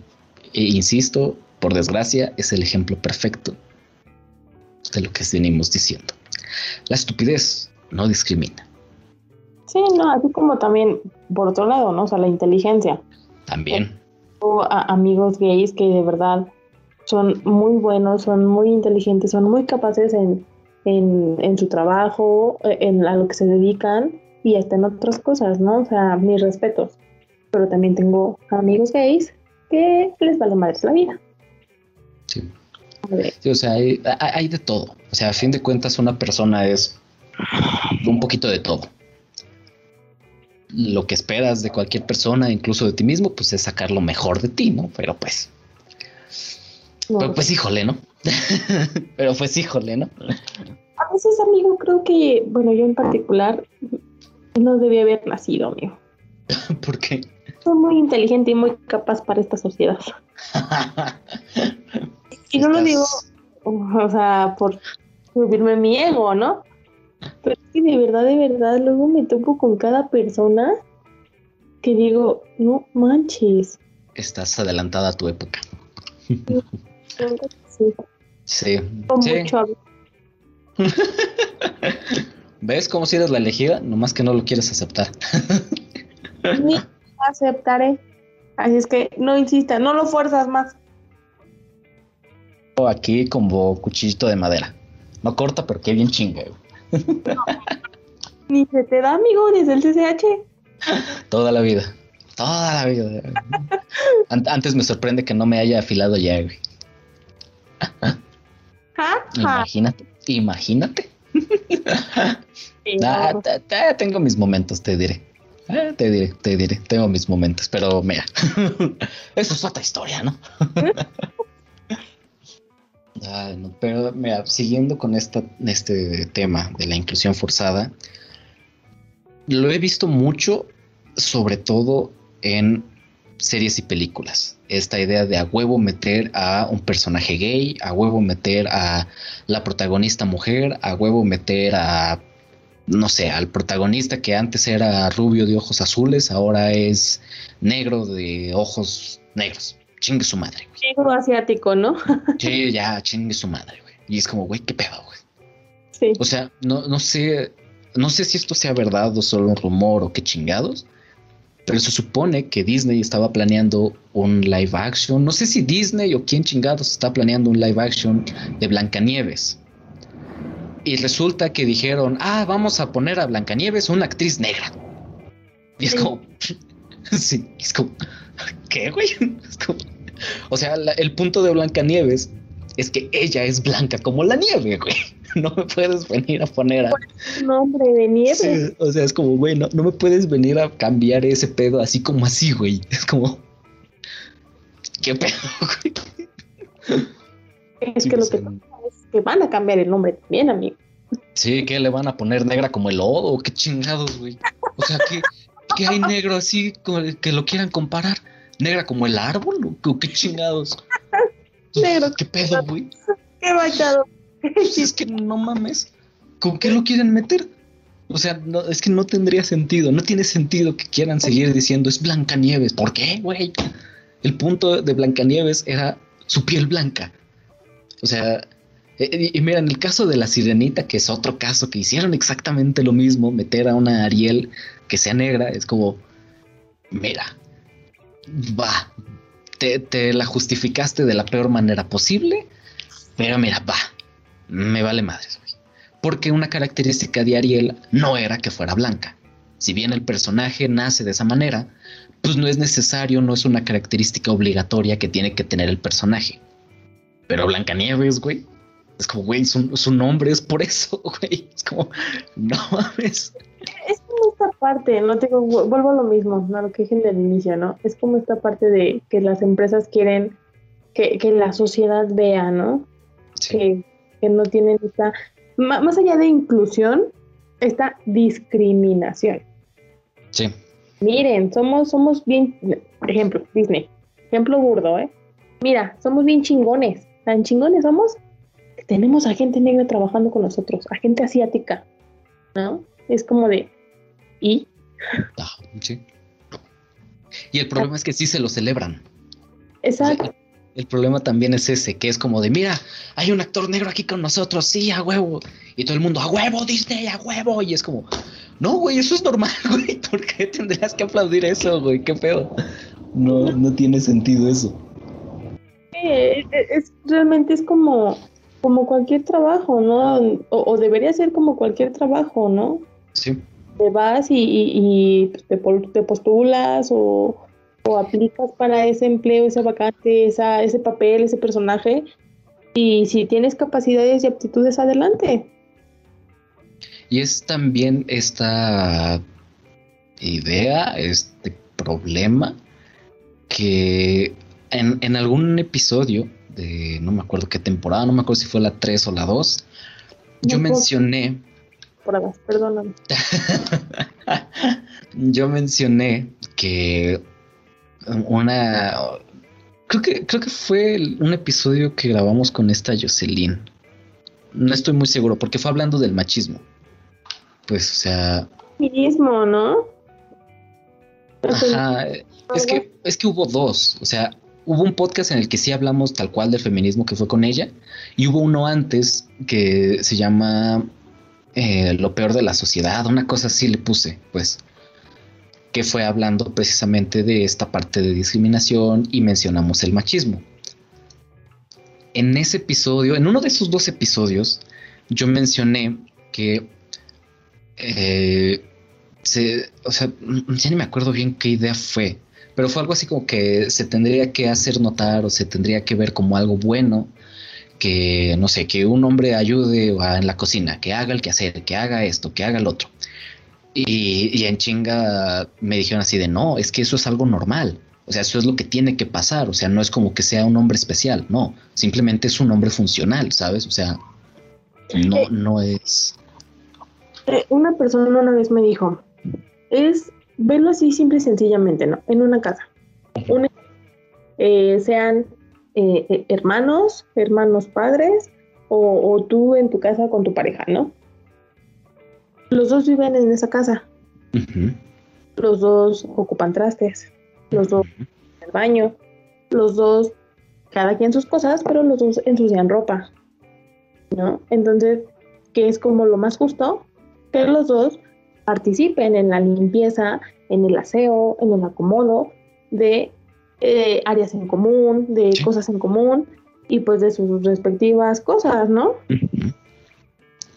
e insisto, por desgracia, es el ejemplo perfecto de lo que venimos diciendo. La estupidez no discrimina. Sí, no, así como también, por otro lado, ¿no? O sea, la inteligencia. También, Tengo a- amigos gays que de verdad son muy buenos, son muy inteligentes, son muy capaces en, en, en su trabajo, en a lo que se dedican y hasta en otras cosas, ¿no? O sea, mis respetos. Pero también tengo amigos gays que les vale madres la vida. Sí. Sí, o sea, hay, hay- de todo. O sea, a fin de cuentas, una persona es un poquito de todo. Lo que esperas de cualquier persona, incluso de ti mismo, pues es sacar lo mejor de ti, ¿no? Pero pues, no. pero pues híjole, ¿no? [laughs] pero pues híjole, ¿no? A veces, amigo, creo que, bueno, yo en particular no debía haber nacido, amigo. [laughs] Porque Soy muy inteligente y muy capaz para esta sociedad. [laughs] Y no lo digo, [laughs] o sea, por subirme mi ego, ¿no? Pero es que de verdad, de verdad, luego me topo con cada persona que digo, no manches. Estás adelantada a tu época. [laughs] Sí, Sí. con sí. mucho. [laughs] ¿Ves cómo si eres la elegida? Nomás que no lo quieres aceptar. Ni aceptaré. Así es que no insista, no lo fuerzas más. Aquí como cuchillito de madera. No corta, pero qué bien chinga. [laughs] Ni se te da, amigo, desde el CCH. [laughs] Toda la vida. Toda la vida. An- Antes me sorprende que no me haya afilado ya, güey. [laughs] Imagínate, imagínate. Ah, tengo mis momentos, te diré. Eh, te diré, te diré. Tengo mis momentos, pero mira. Eso es otra historia, ¿no? Ah, no, pero mira, siguiendo con esta, este tema de la inclusión forzada, lo he visto mucho, sobre todo en series y películas. Esta idea de a huevo meter a un personaje gay, a huevo meter a la protagonista mujer, a huevo meter a, no sé, al protagonista que antes era rubio de ojos azules, ahora es negro de ojos negros. Chingue su madre, güey. Negro asiático, ¿no? [laughs] Sí, ya, chingue su madre, güey. Y es como, güey, qué pedo, güey. Sí. O sea, no, no sé, no sé si esto sea verdad o solo un rumor o qué chingados, pero se supone que Disney estaba planeando un live action. No sé si Disney o quién chingados está planeando un live action de Blancanieves. Y resulta que dijeron, ah, vamos a poner a Blancanieves una actriz negra. Y es Sí. como, [laughs] sí, es como, ¿qué, güey? O sea, la- el punto de Blancanieves es que ella es blanca como la nieve, güey. No me puedes venir a poner a, Nombre de nieve. Sí, o sea, es como, güey, no, no me puedes venir a cambiar ese pedo así como así, güey. Es como, ¿qué pedo, güey? Es Sí, que lo que pasa es que van a cambiar el nombre también, amigo. Sí, ¿qué le van a poner negra como el lodo? ¿Qué chingados, güey? O sea, ¿qué, qué hay negro así con el que lo quieran comparar? ¿Negra como el árbol? ¿O qué chingados? Negro. ¿Qué pedo, güey? Qué bachado. Pues es que no mames. ¿Con qué lo quieren meter? O sea, no, es que no tendría sentido. No tiene sentido que quieran seguir diciendo es Blancanieves. ¿Por qué, güey? El punto de Blancanieves era su piel blanca. O sea, eh, y, y mira, en el caso de la sirenita, que es otro caso que hicieron exactamente lo mismo, meter a una Ariel que sea negra, es como, mira, va, te, te la justificaste de la peor manera posible, pero mira, va, me vale madres. Porque una característica de Ariel no era que fuera blanca. Si bien el personaje nace de esa manera, pues no es necesario, no es una característica obligatoria que tiene que tener el personaje. Pero Blancanieves, güey, es como, güey, su, su nombre es por eso, [laughs] güey. Es como, no mames. Es parte, no tengo, vuelvo a lo mismo, a lo que dije en el inicio, ¿no? Es como esta parte de que las empresas quieren que, que la sociedad vea, ¿no? Sí, Que, que no tienen esta, más allá de inclusión, esta discriminación. sí, Miren, somos, somos bien, ejemplo, Disney, ejemplo burdo, ¿eh? Mira, somos bien chingones, tan chingones somos que tenemos a gente negra trabajando con nosotros, a gente asiática, ¿no? Es como de, ¿y? ah, sí. Y el problema es que sí se lo celebran. Exacto. El, el problema también es ese, que es como de, mira, hay un actor negro aquí con nosotros, sí, a huevo. Y todo el mundo, a huevo, Disney, a huevo. Y es como, no, güey, eso es normal, [laughs] güey. ¿Por qué tendrías que aplaudir eso, güey? ¿Qué pedo? No, no tiene sentido eso. Eh, es, es- realmente es como, como cualquier trabajo, ¿no? O, o debería ser como cualquier trabajo, ¿no? Sí, Te vas y, y- y te, postulas o, o aplicas para ese empleo, esa vacante, esa, ese papel, ese personaje. Y si tienes capacidades y aptitudes, adelante. Y es también esta idea, este problema, que en, en algún episodio de, no me acuerdo qué temporada, no me acuerdo si fue la 3 o la 2, yo mencioné, Pruebas, perdóname. [laughs] yo mencioné que una, creo que, creo que fue un episodio que grabamos con esta Jocelyn. No estoy muy seguro, porque fue hablando del machismo. Pues, o sea, Mismo, ¿no? Ajá, es que, es que hubo dos, o sea, hubo un podcast en el que sí hablamos tal cual del feminismo que fue con ella, y hubo uno antes que se llama eh, Lo peor de la sociedad, una cosa así le puse, pues, que fue hablando precisamente de esta parte de discriminación y mencionamos el machismo. En ese episodio, en uno de esos dos episodios, yo mencioné que eh, se, o sea, ya ni me acuerdo bien qué idea fue, pero fue algo así como que se tendría que hacer notar o se tendría que ver como algo bueno, que no sé, que un hombre ayude a- en la cocina, que haga el quehacer, que haga esto, que haga el otro. Y, y en chinga me dijeron así de no, es que eso es algo normal. O sea, eso es lo que tiene que pasar. O sea, no es como que sea un hombre especial, no. Simplemente es un hombre funcional, ¿sabes? O sea, no, Eh. no es. Eh, una persona una vez me dijo, es verlo así simple y sencillamente, ¿no? En una casa. Eh, sean eh, eh, hermanos, hermanos padres, o, o tú en tu casa con tu pareja, ¿no? Los dos viven en esa casa, los dos ocupan trastes, los dos en el baño, los dos, cada quien sus cosas, pero los dos ensucian ropa, ¿no? Entonces, ¿qué es como lo más justo? Que los dos participen en la limpieza, en el aseo, en el acomodo de eh, áreas en común, de Sí. cosas en común y pues de sus respectivas cosas, ¿no? ujú.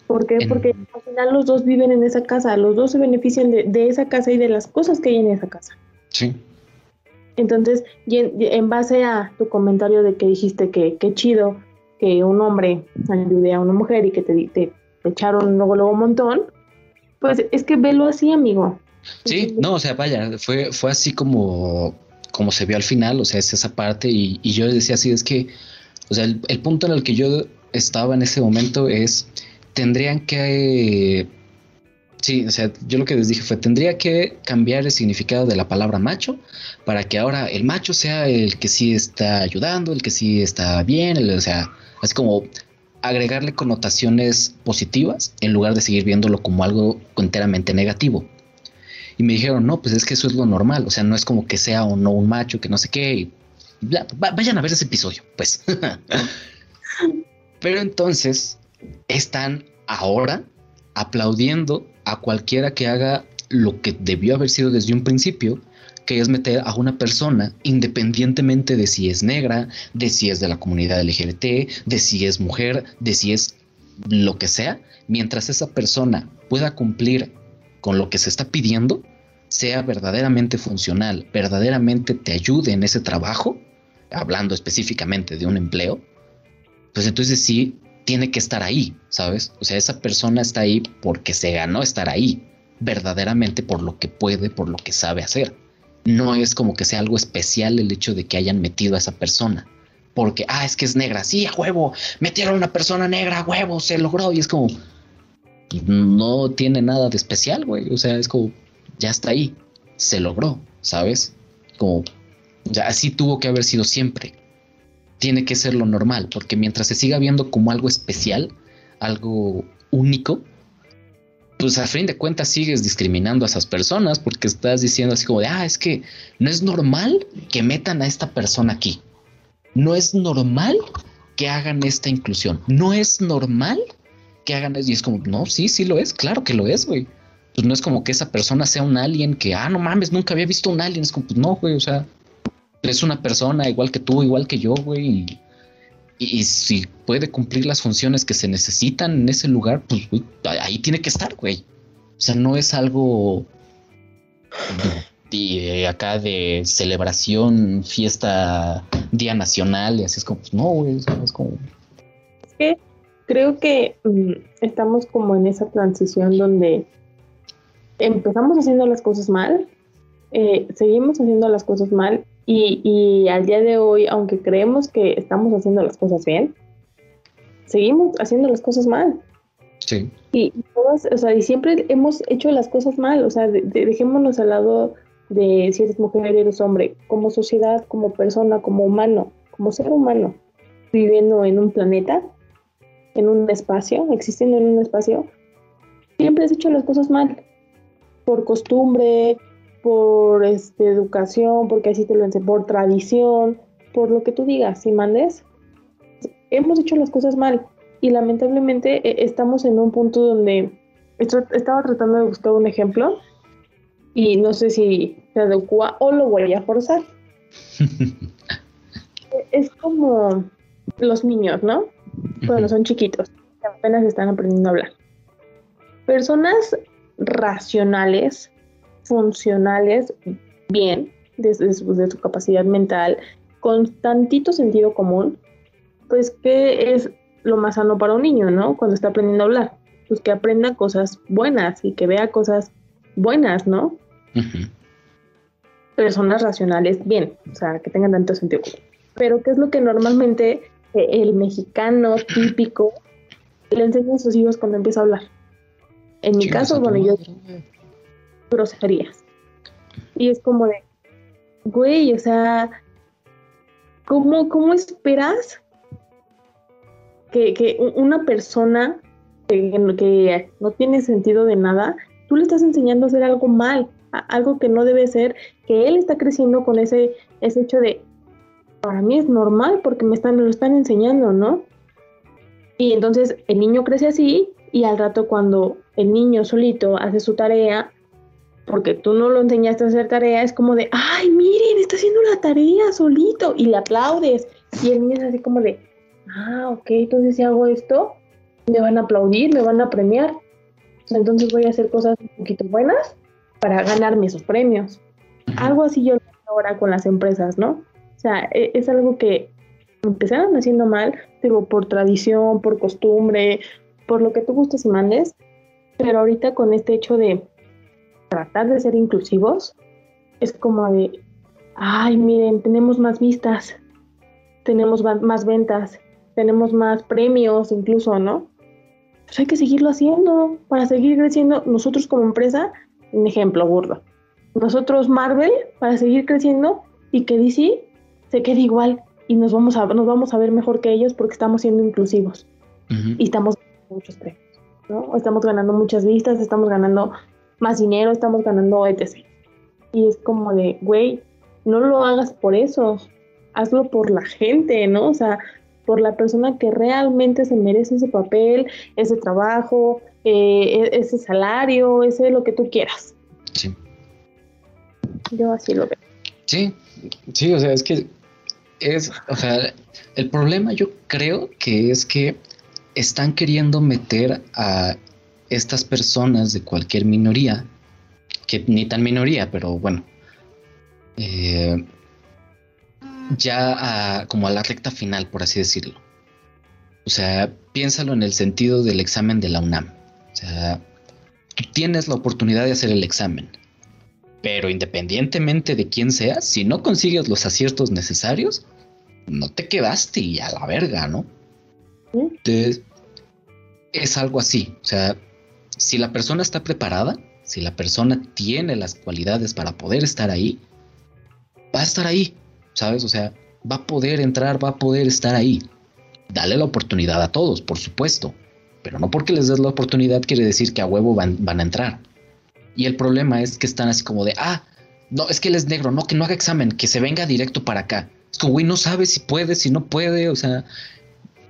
¿Por qué? Porque al final los dos viven en esa casa, los dos se benefician de, de esa casa y de las cosas que hay en esa casa. Sí. Entonces, en, base a tu comentario de que dijiste que qué chido que un hombre ayude a una mujer y que te, te, te echaron luego, luego un montón, pues es que velo así, amigo. Sí, no, o sea, vaya, fue, fue así como, como se vio al final, o sea, es esa parte y, y yo decía así, es que, o sea, el, el punto en el que yo estaba en ese momento es, tendrían que, sí, o sea, yo lo que les dije fue, tendría que cambiar el significado de la palabra macho para que ahora el macho sea el que sí está ayudando, el que sí está bien, o sea, así como agregarle connotaciones positivas en lugar de seguir viéndolo como algo enteramente negativo. Y me dijeron, no, pues es que eso es lo normal, o sea, no es como que sea o no un macho, que no sé qué. y bla, va- vayan a ver ese episodio, pues. [laughs] Pero entonces están ahora aplaudiendo a cualquiera que haga lo que debió haber sido desde un principio, que es meter a una persona independientemente de si es negra, de si es de la comunidad LGBT, de si es mujer, de si es lo que sea, mientras esa persona pueda cumplir con lo que se está pidiendo, sea verdaderamente funcional, verdaderamente te ayude en ese trabajo, hablando específicamente de un empleo, pues entonces sí tiene que estar ahí, ¿sabes? O sea, esa persona está ahí porque se ganó estar ahí, verdaderamente por lo que puede, por lo que sabe hacer. No es como que sea algo especial el hecho de que hayan metido a esa persona. Porque, ah, es que es negra, sí, a huevo, metieron a una persona negra, a huevo, se logró. Y es como, no tiene nada de especial, güey. O sea, es como, ya está ahí, se logró, ¿sabes? Como, ya así tuvo que haber sido siempre. Tiene que ser lo normal, porque mientras se siga viendo como algo especial, algo único, pues a fin de cuentas sigues discriminando a esas personas porque estás diciendo así como de, ah, es que no es normal que metan a esta persona aquí. No es normal que hagan esta inclusión. No es normal que hagan eso. Y es como, no, sí, sí lo es. Claro que lo es, güey. Pues no es como que esa persona sea un alien que, ah, no mames, nunca había visto un alien. Es como, pues no, güey, o sea, es una persona igual que tú, igual que yo, güey. Y, y, si puede cumplir las funciones que se necesitan en ese lugar, pues güey, ahí tiene que estar, güey. O sea, no es algo de, acá de celebración, fiesta, día nacional, y así es como, pues no, güey, es como, Es creo que mm, estamos como en esa transición donde empezamos haciendo las cosas mal, eh, seguimos haciendo las cosas mal y, y al día de hoy, aunque creemos que estamos haciendo las cosas bien, seguimos haciendo las cosas mal. sí, Y todas, o sea, y siempre hemos hecho las cosas mal, o sea, de- de- dejémonos al lado de si eres mujer, eres hombre, como sociedad, como persona, como humano, como ser humano, viviendo en un planeta, en un espacio, existiendo en un espacio, siempre has hecho las cosas mal, por costumbre, por este, educación, porque así te lo enseñé, por tradición, por lo que tú digas, si mandes, hemos hecho las cosas mal y lamentablemente eh, estamos en un punto donde esto- estaba tratando de buscar un ejemplo y no sé si se adecua o lo voy a forzar. [laughs] es como los niños, ¿no? Cuando son chiquitos, que apenas están aprendiendo a hablar. Personas racionales, funcionales, bien, desde su, de su capacidad mental, con tantito sentido común, pues que es lo más sano para un niño, ¿no? Cuando está aprendiendo a hablar. Pues que aprenda cosas buenas y que vea cosas buenas, ¿no? Ujú. personas racionales, bien, o sea, que tengan tanto sentido común. Pero ¿qué es lo que normalmente el mexicano típico le enseña a sus hijos cuando empieza a hablar? En mi caso, bueno, yo groserías. Y es como de, güey, o sea, ¿cómo, cómo esperas que, que una persona que, que no tiene sentido de nada, tú le estás enseñando a hacer algo mal, a- algo que no debe ser, que él está creciendo con ese, ese hecho de, para mí es normal porque me, están, me lo están enseñando, ¿no? Y entonces el niño crece así y al rato cuando el niño solito hace su tarea, porque tú no lo enseñaste a hacer tarea, es como de, ay, miren, está haciendo la tarea solito y le aplaudes. Y el niño es así como de, ah, ok, entonces si hago esto, me van a aplaudir, me van a premiar. Entonces voy a hacer cosas un poquito buenas para ganarme esos premios. Algo así yo lo veo ahora con las empresas, ¿no? Sea, e- es algo que empezaron haciendo mal, digo, por tradición, por costumbre, por lo que tú gustes y mandes, pero ahorita con este hecho de tratar de ser inclusivos, es como de, ay, miren, tenemos más vistas, tenemos más ventas, tenemos más premios incluso, ¿no? Pues hay que seguirlo haciendo para seguir creciendo nosotros como empresa, un ejemplo burdo. Nosotros Marvel para seguir creciendo y que DC se quede igual y nos vamos a nos vamos a ver mejor que ellos porque estamos siendo inclusivos Ujú. y estamos ganando muchos premios, ¿no? Estamos ganando muchas vistas, estamos ganando más dinero, estamos ganando etc. Y es como de, güey, no lo hagas por eso, hazlo por la gente, ¿no? O sea, por la persona que realmente se merece ese papel, ese trabajo, eh, e- ese salario, ese lo que tú quieras. Sí. Yo así lo veo. Sí, sí, o sea, es que es, o sea, el problema yo creo que es que están queriendo meter a estas personas de cualquier minoría, que ni tan minoría, pero bueno, eh, ya a- como a la recta final, por así decirlo. O sea, piénsalo en el sentido del examen de la UNAM. O sea, tú tienes la oportunidad de hacer el examen. Pero independientemente de quién seas, si no consigues los aciertos necesarios, no te quedaste y a la verga, ¿no? Entonces, es algo así. O sea, si la persona está preparada, si la persona tiene las cualidades para poder estar ahí, va a estar ahí, ¿sabes? O sea, va a poder entrar, va a poder estar ahí. Dale la oportunidad a todos, por supuesto. Pero no porque les des la oportunidad quiere decir que a huevo van, van a entrar. Y el problema es que están así como de, ah, no, es que él es negro, no, que no haga examen, que se venga directo para acá. Es como, güey, no sabe si puede, si no puede, o sea,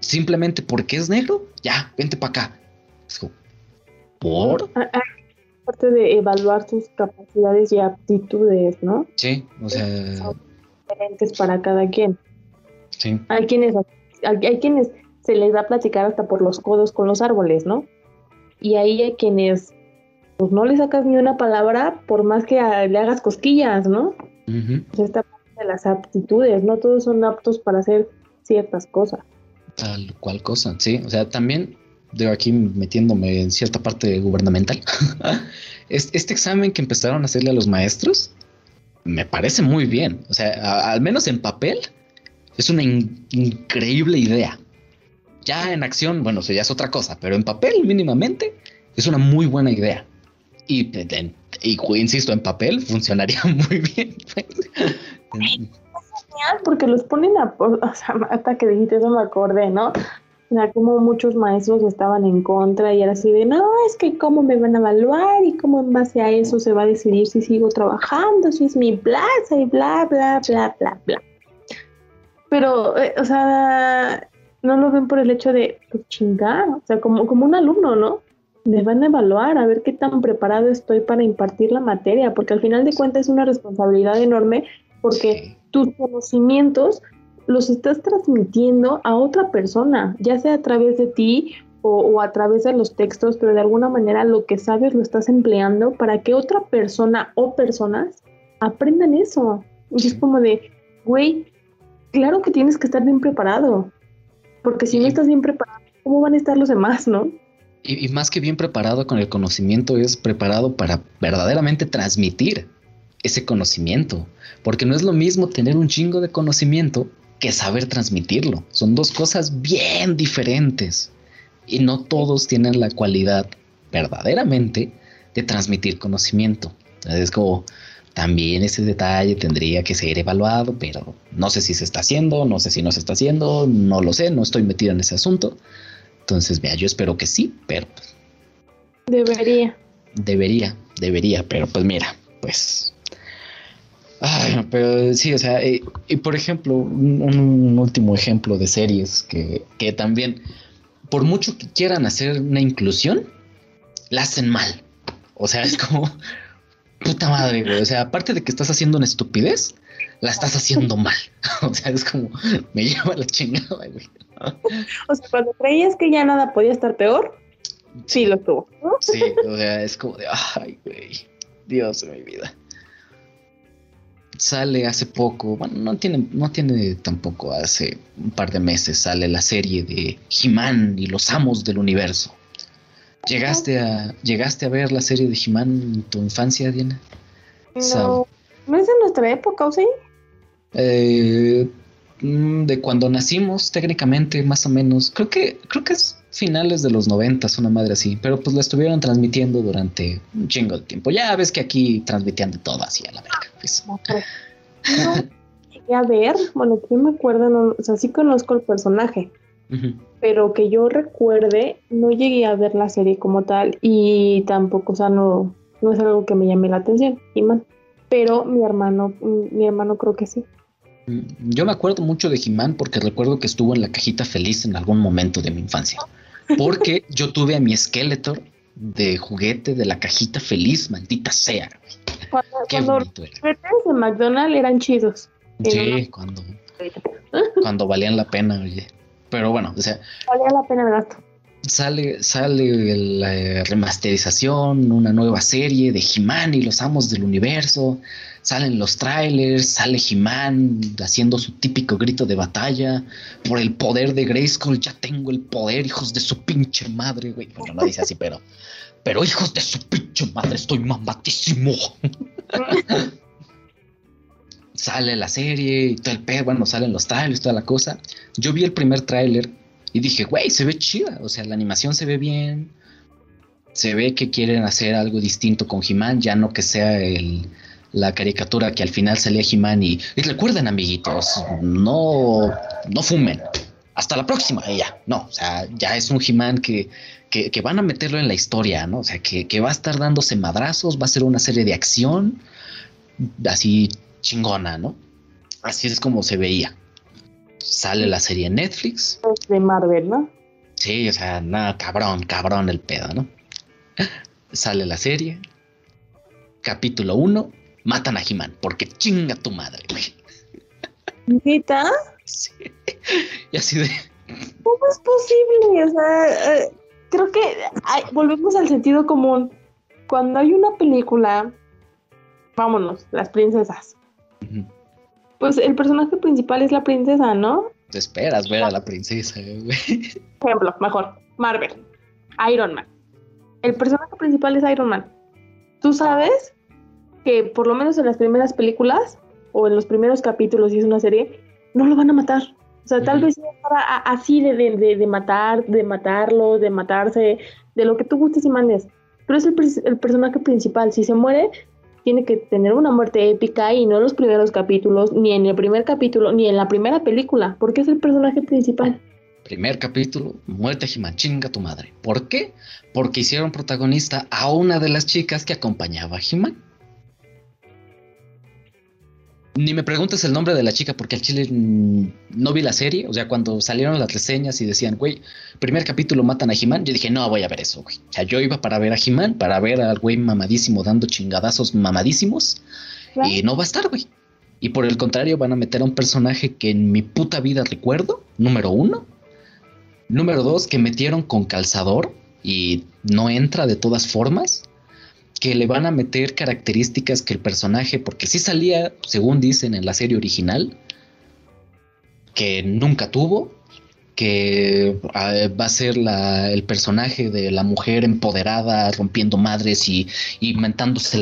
simplemente porque es negro, ya, vente para acá. Es como, ¿por? Ah, ah, Parte de evaluar tus capacidades y aptitudes, ¿no? Sí, o sea, Son diferentes para cada quien. sí, Hay quienes, hay, hay quienes se les da a platicar hasta por los codos con los árboles, ¿no? Y ahí hay quienes, pues no le sacas ni una palabra por más que a- le hagas cosquillas, ¿no? Pues esta parte de las aptitudes, no todos son aptos para hacer ciertas cosas. tal cual cosa, sí, o sea, también, de aquí metiéndome en cierta parte gubernamental, [laughs] Es- este examen que empezaron a hacerle a los maestros, me parece muy bien, o sea, a- al menos en papel, es una in- increíble idea. Ya en acción, bueno, eso ya es otra cosa, pero en papel mínimamente es una muy buena idea. Y, en- y insisto, en papel funcionaría [laughs] muy bien. Genial, porque los ponen a, o sea, hasta que dijiste eso me acordé, ¿no? O sea, como muchos maestros estaban en contra y era así de, no, es que cómo me van a evaluar y cómo en base a eso se va a decidir si sigo trabajando, si es mi plaza y bla, bla, bla, bla, bla. Pero, eh, o sea, no lo ven por el hecho de pues, chingar, o sea, como, como un alumno, ¿no? Me van a evaluar a ver qué tan preparado estoy para impartir la materia, porque al final de cuentas es una responsabilidad enorme porque tus conocimientos los estás transmitiendo a otra persona, ya sea a través de ti o, o a través de los textos, pero de alguna manera lo que sabes lo estás empleando para que otra persona o personas aprendan eso. Y es como de, güey, claro que tienes que estar bien preparado, porque si no estás bien preparado, ¿cómo van a estar los demás, no? Y, más que bien preparado con el conocimiento, es preparado para verdaderamente transmitir ese conocimiento, porque no es lo mismo tener un chingo de conocimiento que saber transmitirlo. Son dos cosas bien diferentes y no todos tienen la cualidad verdaderamente de transmitir conocimiento. Es como también ese detalle tendría que ser evaluado, pero no sé si se está haciendo, no sé si no se está haciendo, no lo sé, no estoy metido en ese asunto. Entonces, vea, yo espero que sí, pero pues, Debería. debería, debería, pero pues mira, pues. Ay, pero sí, o sea, eh, y por ejemplo, un, un último ejemplo de series que, que también, por mucho que quieran hacer una inclusión, la hacen mal. O sea, es como, puta madre, güey. O sea, aparte de que estás haciendo una estupidez, la estás haciendo mal. [laughs] O sea, es como, me lleva la chingada, güey. [laughs] O sea, cuando creías que ya nada podía estar peor, sí lo tuvo. ¿no? Sí, o sea, es como de, ay, güey, Dios de mi vida. Sale hace poco, bueno, no tiene, no tiene tampoco, hace un par de meses sale la serie de He-Man y los amos del universo. ¿Llegaste a, ¿Llegaste a ver la serie de He-Man en tu infancia, Diana? No, no es de nuestra época, ¿o sí? Eh, mm, de cuando nacimos, técnicamente, más o menos. Creo que, creo que es finales de los noventas, una madre así. Pero pues la estuvieron transmitiendo durante un chingo de tiempo. Ya ves que aquí transmitían de todo así a la verga. pues. No, llegué a ver, bueno, que me acuerdo, no, o sea, sí conozco el personaje, pero que yo recuerde, no llegué a ver la serie como tal y tampoco, o sea, no, no es algo que me llame la atención, He-Man. Pero mi hermano, mi hermano creo que sí. Yo me acuerdo mucho de He-Man porque recuerdo que estuvo en la cajita feliz en algún momento de mi infancia. Porque [laughs] yo tuve a mi Skeletor de juguete de la cajita feliz, maldita sea. Cuando, Qué cuando bonito era. los juguetes de McDonald's eran chidos. Sí, cuando, [laughs] cuando valían la pena, oye. Pero bueno, o sea, Valía la pena el gasto. sale, sale la remasterización, una nueva serie de He-Man y los amos del universo. Salen los trailers, sale He-Man haciendo su típico grito de batalla. Por el poder de Grayskull, ya tengo el poder, hijos de su pinche madre, güey. Bueno, no dice así, pero. Pero hijos de su pinche madre, estoy mamatísimo. sale la serie y todo el pedo, bueno, salen los trailers, toda la cosa. Yo vi el primer tráiler y dije, güey, se ve chida, o sea, la animación se ve bien. Se ve que quieren hacer algo distinto con He-Man, ya no que sea el, la caricatura que al final salía He-Man y, y recuerden, amiguitos, no, no fumen. Hasta la próxima, y ya. No, o sea, ya es un He-Man que, que, que van a meterlo en la historia, ¿no? O sea, que, que va a estar dándose madrazos, va a ser una serie de acción, así chingona, ¿no? Así es como se veía. Sale la serie en Netflix. De Marvel, ¿no? Sí, o sea, nada, cabrón, cabrón el pedo, ¿no? [laughs] Sale la serie. Capítulo 1. Matan a He-Man, porque chinga tu madre, güey. ¿Neta? Sí. Y así de. ¿Cómo es posible? O sea, eh, creo que volvemos al sentido común. Cuando hay una película, vámonos, las princesas. Pues el personaje principal es la princesa, ¿no? Te esperas ver a la princesa, güey. Ejemplo, mejor, Marvel, Iron Man. El personaje principal es Iron Man. Tú sabes que por lo menos en las primeras películas o en los primeros capítulos, si es una serie, no lo van a matar. O sea, tal vez sí estará a- así de, de, de- matar, de matarlo, de matarse, de lo que tú gustes y mandes. Pero es el, personaje principal. Si se muere, tiene que tener una muerte épica y no en los primeros capítulos, ni en el primer capítulo, ni en la primera película, porque es el personaje principal. Primer capítulo, muerte a He-Man, chinga tu madre. ¿Por qué? Porque hicieron protagonista a una de las chicas que acompañaba a He-Man. Ni me preguntes el nombre de la chica porque al chile mm, no vi la serie. O sea, cuando salieron las reseñas y decían, güey, primer capítulo matan a He-Man, yo dije, no voy a ver eso, güey. O sea, yo iba para ver a He-Man, para ver al güey mamadísimo dando chingadazos mamadísimos. Y no va a estar, güey. Y por el contrario, van a meter a un personaje que en mi puta vida recuerdo, número uno. Número dos, que metieron con calzador y no entra de todas formas. Que le van a meter características que el personaje, porque sí salía, según dicen en la serie original, que nunca tuvo. que ah, va a ser la- el personaje de la mujer empoderada, rompiendo madres y, y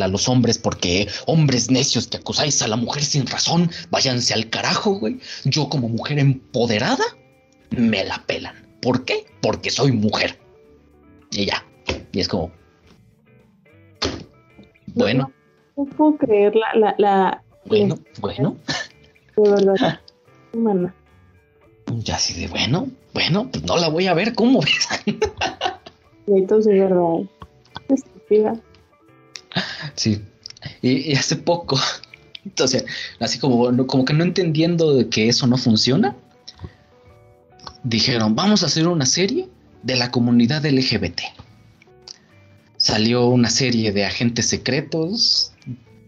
a los hombres, porque hombres necios que acusáis a la mujer sin razón, váyanse al carajo, güey. Yo como mujer empoderada, me la pelan. ¿Por qué? Porque soy mujer. Y ya. Y es como... Bueno, No puedo creer la, la, la bueno, bueno. [laughs] de verdad. Humana. Ya así de bueno, bueno, pues no la voy a ver, ¿cómo ves? [laughs] Entonces, verdad. Estúpida. Sí. Y, y hace poco, [laughs] entonces, así como, como que no entendiendo de que eso no funciona, dijeron, vamos a hacer una serie de la comunidad LGBT. Salió una serie de agentes secretos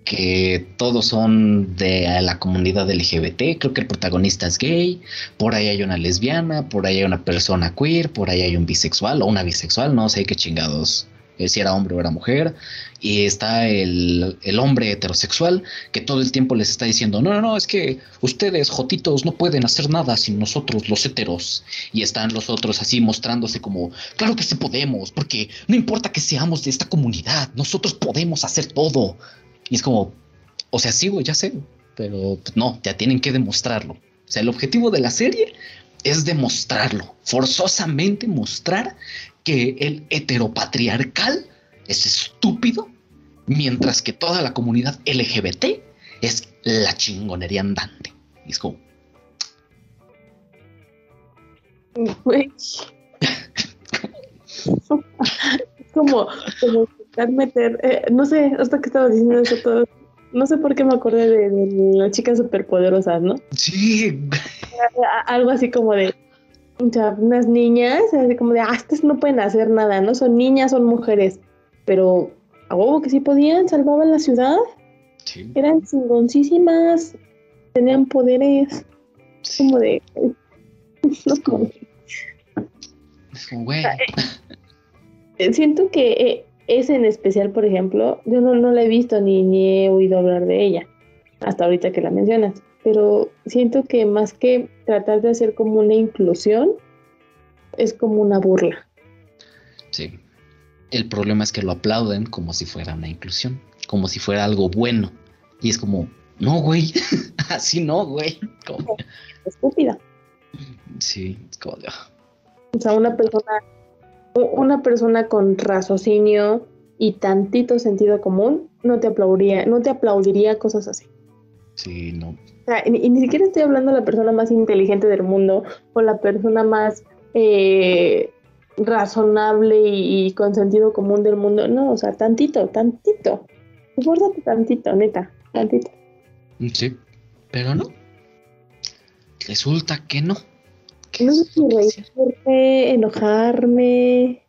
que todos son de la comunidad LGBT. Creo que el protagonista es gay, por ahí hay una lesbiana, por ahí hay una persona queer, por ahí hay un bisexual o una bisexual, no sé qué chingados, eh, si era hombre o era mujer. Y está el, el hombre heterosexual que todo el tiempo les está diciendo, no, no, no, es que ustedes, jotitos, no pueden hacer nada sin nosotros, los heteros. Y están los otros así mostrándose como, claro que sí podemos, porque no importa que seamos de esta comunidad, nosotros podemos hacer todo. Y es como, o sea, sí, güey, ya sé, pero pues, no, ya tienen que demostrarlo. O sea, el objetivo de la serie es demostrarlo, forzosamente mostrar que el heteropatriarcal es estúpido, mientras que toda la comunidad LGBT es la chingonería andante. Y es como, es como, como intentar meter, eh, no sé, hasta que estaba diciendo eso todo, no sé por qué me acordé de, de las chicas superpoderosas, ¿no? sí, Algo así como de, o sea, unas niñas, así como de, ah, estas no pueden hacer nada, ¿no? Son niñas, son mujeres, pero huevo que sí podían, salvaban la ciudad, sí, eran chingoncísimas, tenían poderes, sí. como de, [laughs] no como Es como, güey, Eh, Siento que eh, ese en especial, por ejemplo, yo no, no la he visto ni, ni he oído hablar de ella, hasta ahorita que la mencionas, pero siento que más que tratar de hacer como una inclusión, es como una burla. sí. El problema es que lo aplauden como si fuera una inclusión, como si fuera algo bueno. Y es como, no, güey, [laughs] así no, güey. Como- Estúpida. sí, es como ah, O sea, una persona, una persona con raciocinio y tantito sentido común no te aplaudiría, no te aplaudiría cosas así. sí, no. O sea, y, y ni siquiera estoy hablando de la persona más inteligente del mundo o la persona más eh, razonable y, y con sentido común del mundo. No, o sea, tantito, tantito. Esfuérzate tantito, neta, tantito. Sí, pero no. Resulta que no. Que No sé reírme, enojarme,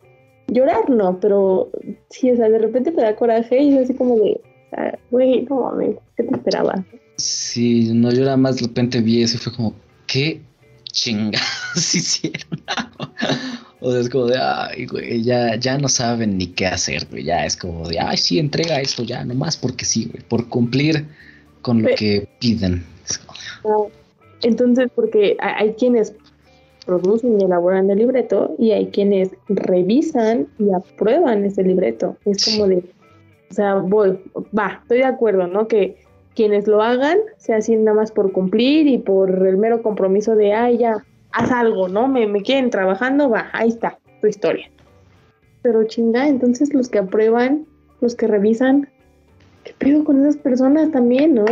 llorar no, pero sí, o sea, de repente me da coraje y es así como de, o sea, güey, no mames, ¿qué te esperaba? Sí, no, yo nada más de repente vi eso y fue como, ¿qué chingados [laughs] hicieron? O sea, es como de, ay, güey, ya, ya no saben ni qué hacer, güey. Ya es como de, ay, sí, entrega esto ya, nomás porque sí, güey, por cumplir con lo que piden. Como, Entonces, porque ha- hay quienes producen y elaboran el libreto y hay quienes revisan y aprueban ese libreto. Es como de, o sea, voy, va, estoy de acuerdo, ¿no? Que quienes lo hagan se hacen nada más por cumplir y por el mero compromiso de, ay, ya, haz algo, ¿no? Me, quieren trabajando, va, ahí está, tu historia. Pero chinga, entonces los que aprueban, los que revisan, ¿qué pedo con esas personas también, no?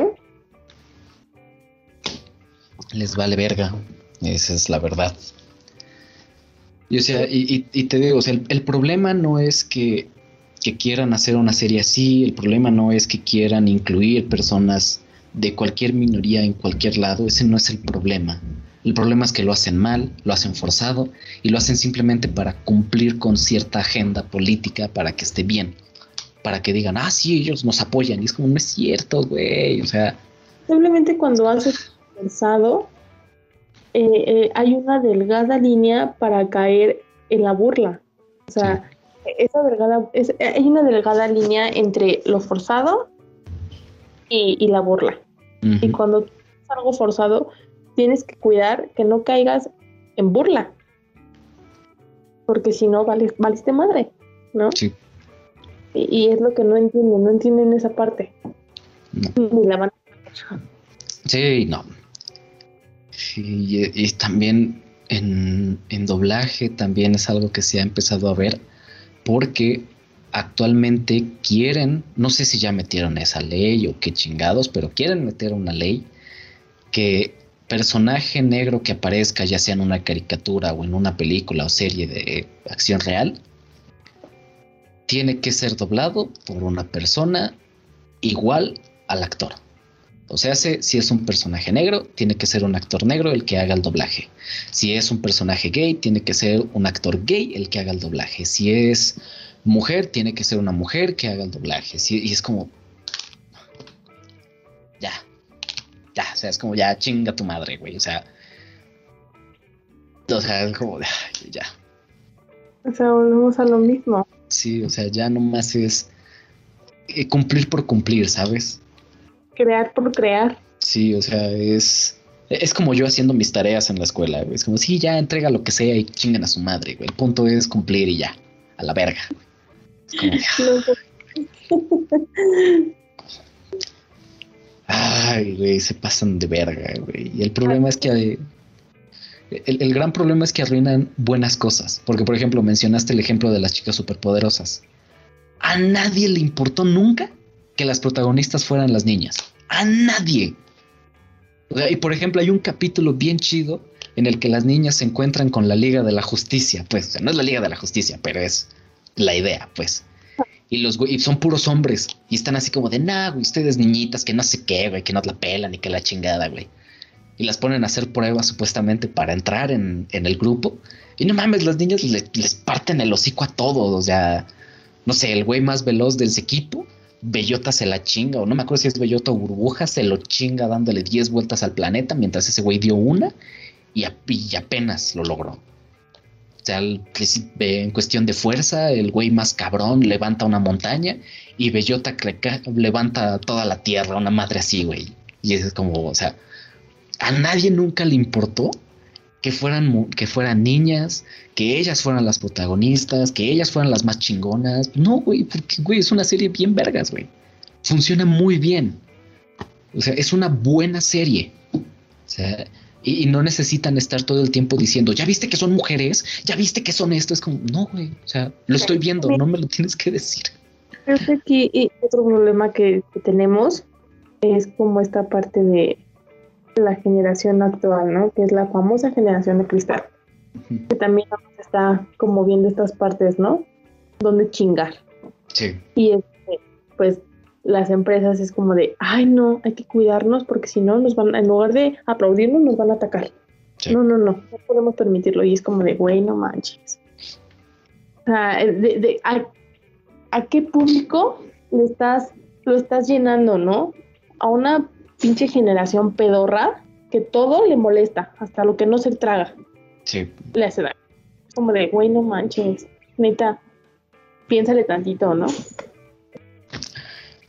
les vale verga. Esa es la verdad. Y o sea, y, te digo, o sea, el, el problema no es que, que quieran hacer una serie así, el problema no es que quieran incluir personas de cualquier minoría en cualquier lado, ese no es el problema. El problema es que lo hacen mal, lo hacen forzado y lo hacen simplemente para cumplir con cierta agenda política para que esté bien. Para que digan, ah, sí, ellos nos apoyan. Y es como, no es cierto, güey. O sea, Simplemente cuando haces forzado, eh, eh, hay una delgada línea para caer en la burla. O sea, esa delgada, es- hay una delgada línea entre lo forzado y, y la burla. Y ujú, cuando haces algo forzado, tienes que cuidar que no caigas en burla. Porque si no, vale, valiste madre, ¿no? Sí. Y, y es lo que no entienden, no entienden esa parte. No. Ni la van Sí, no. Sí, y, y también en, en doblaje también es algo que se ha empezado a ver porque actualmente quieren, no sé si ya metieron esa ley o qué chingados, pero quieren meter una ley que personaje negro que aparezca ya sea en una caricatura o en una película o serie de acción real tiene que ser doblado por una persona igual al actor. O sea, si es un personaje negro, tiene que ser un actor negro el que haga el doblaje. Si es un personaje gay, tiene que ser un actor gay el que haga el doblaje. Si es mujer, tiene que ser una mujer que haga el doblaje. Si- y es como... Ya, o sea, es como ya chinga tu madre, güey. O sea... O sea, es como... Ya. O sea, volvemos a lo mismo. Sí, o sea, ya nomás es eh, cumplir por cumplir, ¿sabes? Crear por crear. Sí, o sea, es es como yo haciendo mis tareas en la escuela, güey. Es como, sí, ya entrega lo que sea y chingan a su madre, güey. El punto es cumplir y ya, a la verga. Es como, [laughs] No, [laughs] ay, güey, se pasan de verga, güey. Y el problema es que el, el gran problema es que arruinan buenas cosas. Porque, por ejemplo, mencionaste el ejemplo de las chicas superpoderosas. A nadie le importó nunca que las protagonistas fueran las niñas. A nadie. Y por ejemplo, hay un capítulo bien chido en el que las niñas se encuentran con la Liga de la Justicia. Pues, o sea, no es la Liga de la Justicia, pero es la idea, pues. Y los güey, son puros hombres. Y están así como de, nah, güey, ustedes niñitas, que no sé qué, güey, que no la pelan y que la chingada, güey. Y las ponen a hacer pruebas supuestamente para entrar en, en el grupo. Y no mames, las niñas le- les parten el hocico a todos. O sea, no sé, el güey más veloz del equipo, Bellota se la chinga, o no me acuerdo si es Bellota o Burbuja, se lo chinga dándole 10 vueltas al planeta, mientras ese güey dio una y apenas lo logró. O sea, en cuestión de fuerza, el güey más cabrón levanta una montaña y Bellota levanta toda la tierra, una madre así, güey. Y es como, o sea, a nadie nunca le importó que fueran, que fueran niñas, que ellas fueran las protagonistas, que ellas fueran las más chingonas. No, güey, porque, güey, es una serie bien vergas, güey. Funciona muy bien. O sea, es una buena serie. O sea, y, y no necesitan estar todo el tiempo diciendo, ya viste que son mujeres, ya viste que son esto. Es como, no, güey. O sea, lo estoy viendo, no me lo tienes que decir. Creo que aquí y otro problema que, que tenemos es como esta parte de la generación actual, ¿no? Que es la famosa generación de cristal. Que también está como viendo estas partes, ¿no? Donde chingar. Sí. Y este, pues las empresas es como de, ay no, hay que cuidarnos porque si no nos van, en lugar de aplaudirnos, nos van a atacar. Sí. No, no, no, no podemos permitirlo. Y es como de, güey, no manches. O sea, de, de- a, ¿a qué público le estás, lo estás llenando, no? A una pinche generación pedorra que todo le molesta, hasta lo que no se traga Sí. le hace daño. Es como de, güey, no manches, neta, piénsale tantito, ¿no?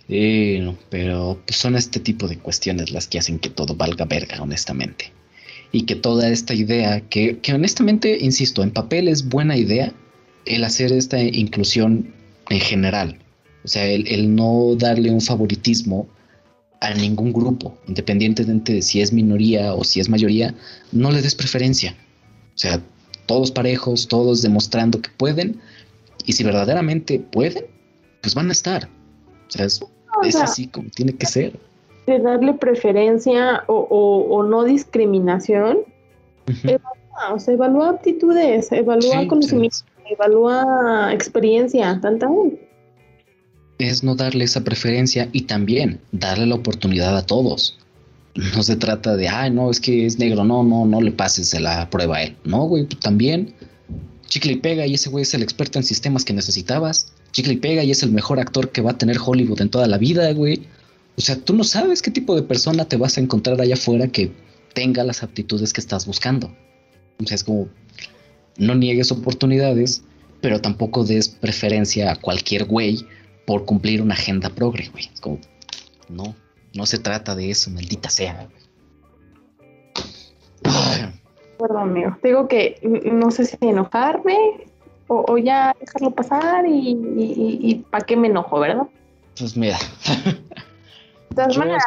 Sí, pero pues, son este tipo de cuestiones las que hacen que todo valga verga, honestamente. Y que toda esta idea, que, que honestamente, insisto, en papel es buena idea el hacer esta inclusión en general. O sea, el, el no darle un favoritismo a ningún grupo, independientemente de si es minoría o si es mayoría, no le des preferencia. O sea, todos parejos, todos demostrando que pueden, y si verdaderamente pueden, pues van a estar. O sea, es, O es sea, así como tiene que ser. de darle preferencia o, o- o no discriminación, evalúa, o sea, evalúa aptitudes, evalúa Sí, conocimiento, evalúa experiencia, tanta. es no darle esa preferencia y también darle la oportunidad a todos. No se trata de, ay, no, es que es negro, no, no, no le pases la prueba a él. No, güey, tú también. Chicle y pega y ese güey es el experto en sistemas que necesitabas. Chicle y pega y es el mejor actor que va a tener Hollywood en toda la vida, güey. O sea, tú no sabes qué tipo de persona te vas a encontrar allá afuera que tenga las aptitudes que estás buscando. O sea, es como, no niegues oportunidades, pero tampoco des preferencia a cualquier güey por cumplir una agenda progre, güey. Es como, no, no se trata de eso, maldita sea. güey. Perdón, amigo. Digo que no sé si enojarme o, o ya dejarlo pasar y, y, y, para qué me enojo, ¿verdad? Pues mira, [laughs] De todas yo, maneras,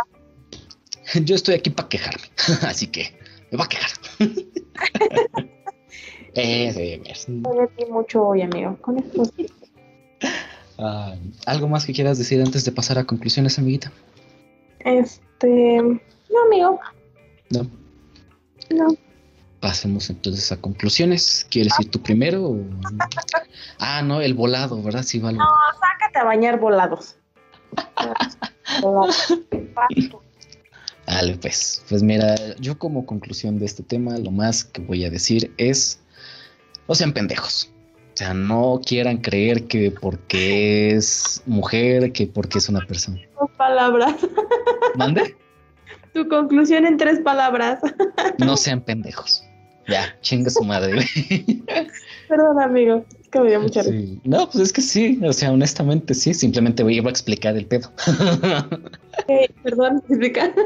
yo estoy aquí para quejarme, [laughs] así que me voy a quejar. Eh, sí, mira. mucho hoy, amigo. Con esto sí. Ah, ¿Algo más que quieras decir antes de pasar a conclusiones, amiguita? Este. No, amigo. No. No. Pasemos entonces a conclusiones. ¿Quieres ir tú primero? o- Ah, no, el volado, ¿verdad? Sí, vale. Sácate a bañar volados. Dale, pues. Pues mira, yo como conclusión de este tema, lo más que voy a decir es, no sean pendejos. O sea, no quieran creer que porque es mujer, que porque es una persona. Dos palabras. ¿Mande? Tu conclusión en tres palabras. No sean pendejos. Ya, chinga su madre, güey. [laughs] Perdón, amigo. Es que me dio mucha risa. Sí. No, pues es que sí, o sea, honestamente sí, simplemente voy a explicar el pedo. Ok, perdón, explica. [laughs]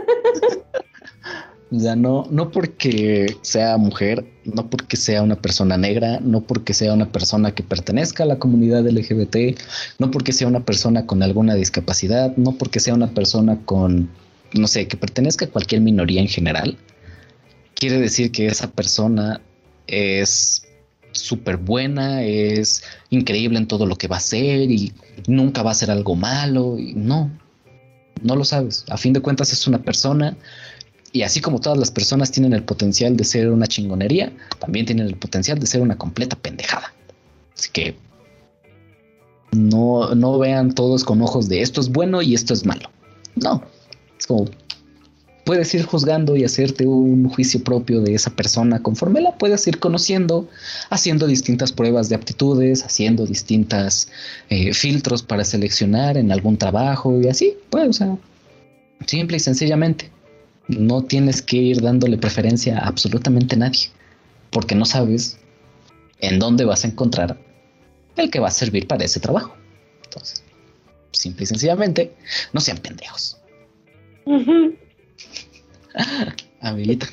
O sea, no, no porque sea mujer, no porque sea una persona negra, no porque sea una persona que pertenezca a la comunidad LGBT, no porque sea una persona con alguna discapacidad, no porque sea una persona con, no sé, que pertenezca a cualquier minoría en general, quiere decir que esa persona es súper buena, es increíble en todo lo que va a hacer y nunca va a hacer algo malo. Y no, no lo sabes. A fin de cuentas es una persona y así como todas las personas tienen el potencial de ser una chingonería, también tienen el potencial de ser una completa pendejada. Así que no, no vean todos con ojos de esto es bueno y esto es malo. No, es como puedes ir juzgando y hacerte un juicio propio de esa persona conforme la puedas ir conociendo, haciendo distintas pruebas de aptitudes, haciendo distintas eh, filtros para seleccionar en algún trabajo y así, pues, o sea, simple y sencillamente. No tienes que ir dándole preferencia a absolutamente nadie, porque no sabes en dónde vas a encontrar el que va a servir para ese trabajo. Entonces, simple y sencillamente, no sean pendejos. Ujú. [laughs] Amiguita.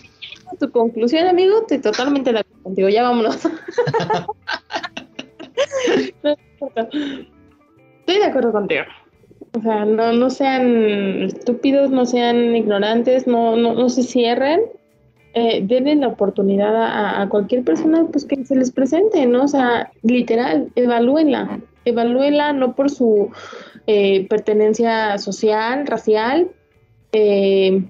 Tu conclusión, amigo, estoy totalmente acuerdo contigo. Ya vámonos. [laughs] Estoy de acuerdo contigo. O sea, no, no sean estúpidos, no sean ignorantes, no, no, no se cierren. Eh, denle la oportunidad a, a cualquier persona pues que se les presente, ¿no? O sea, literal, evalúenla. Evalúenla no por su eh, pertenencia social, racial, eh,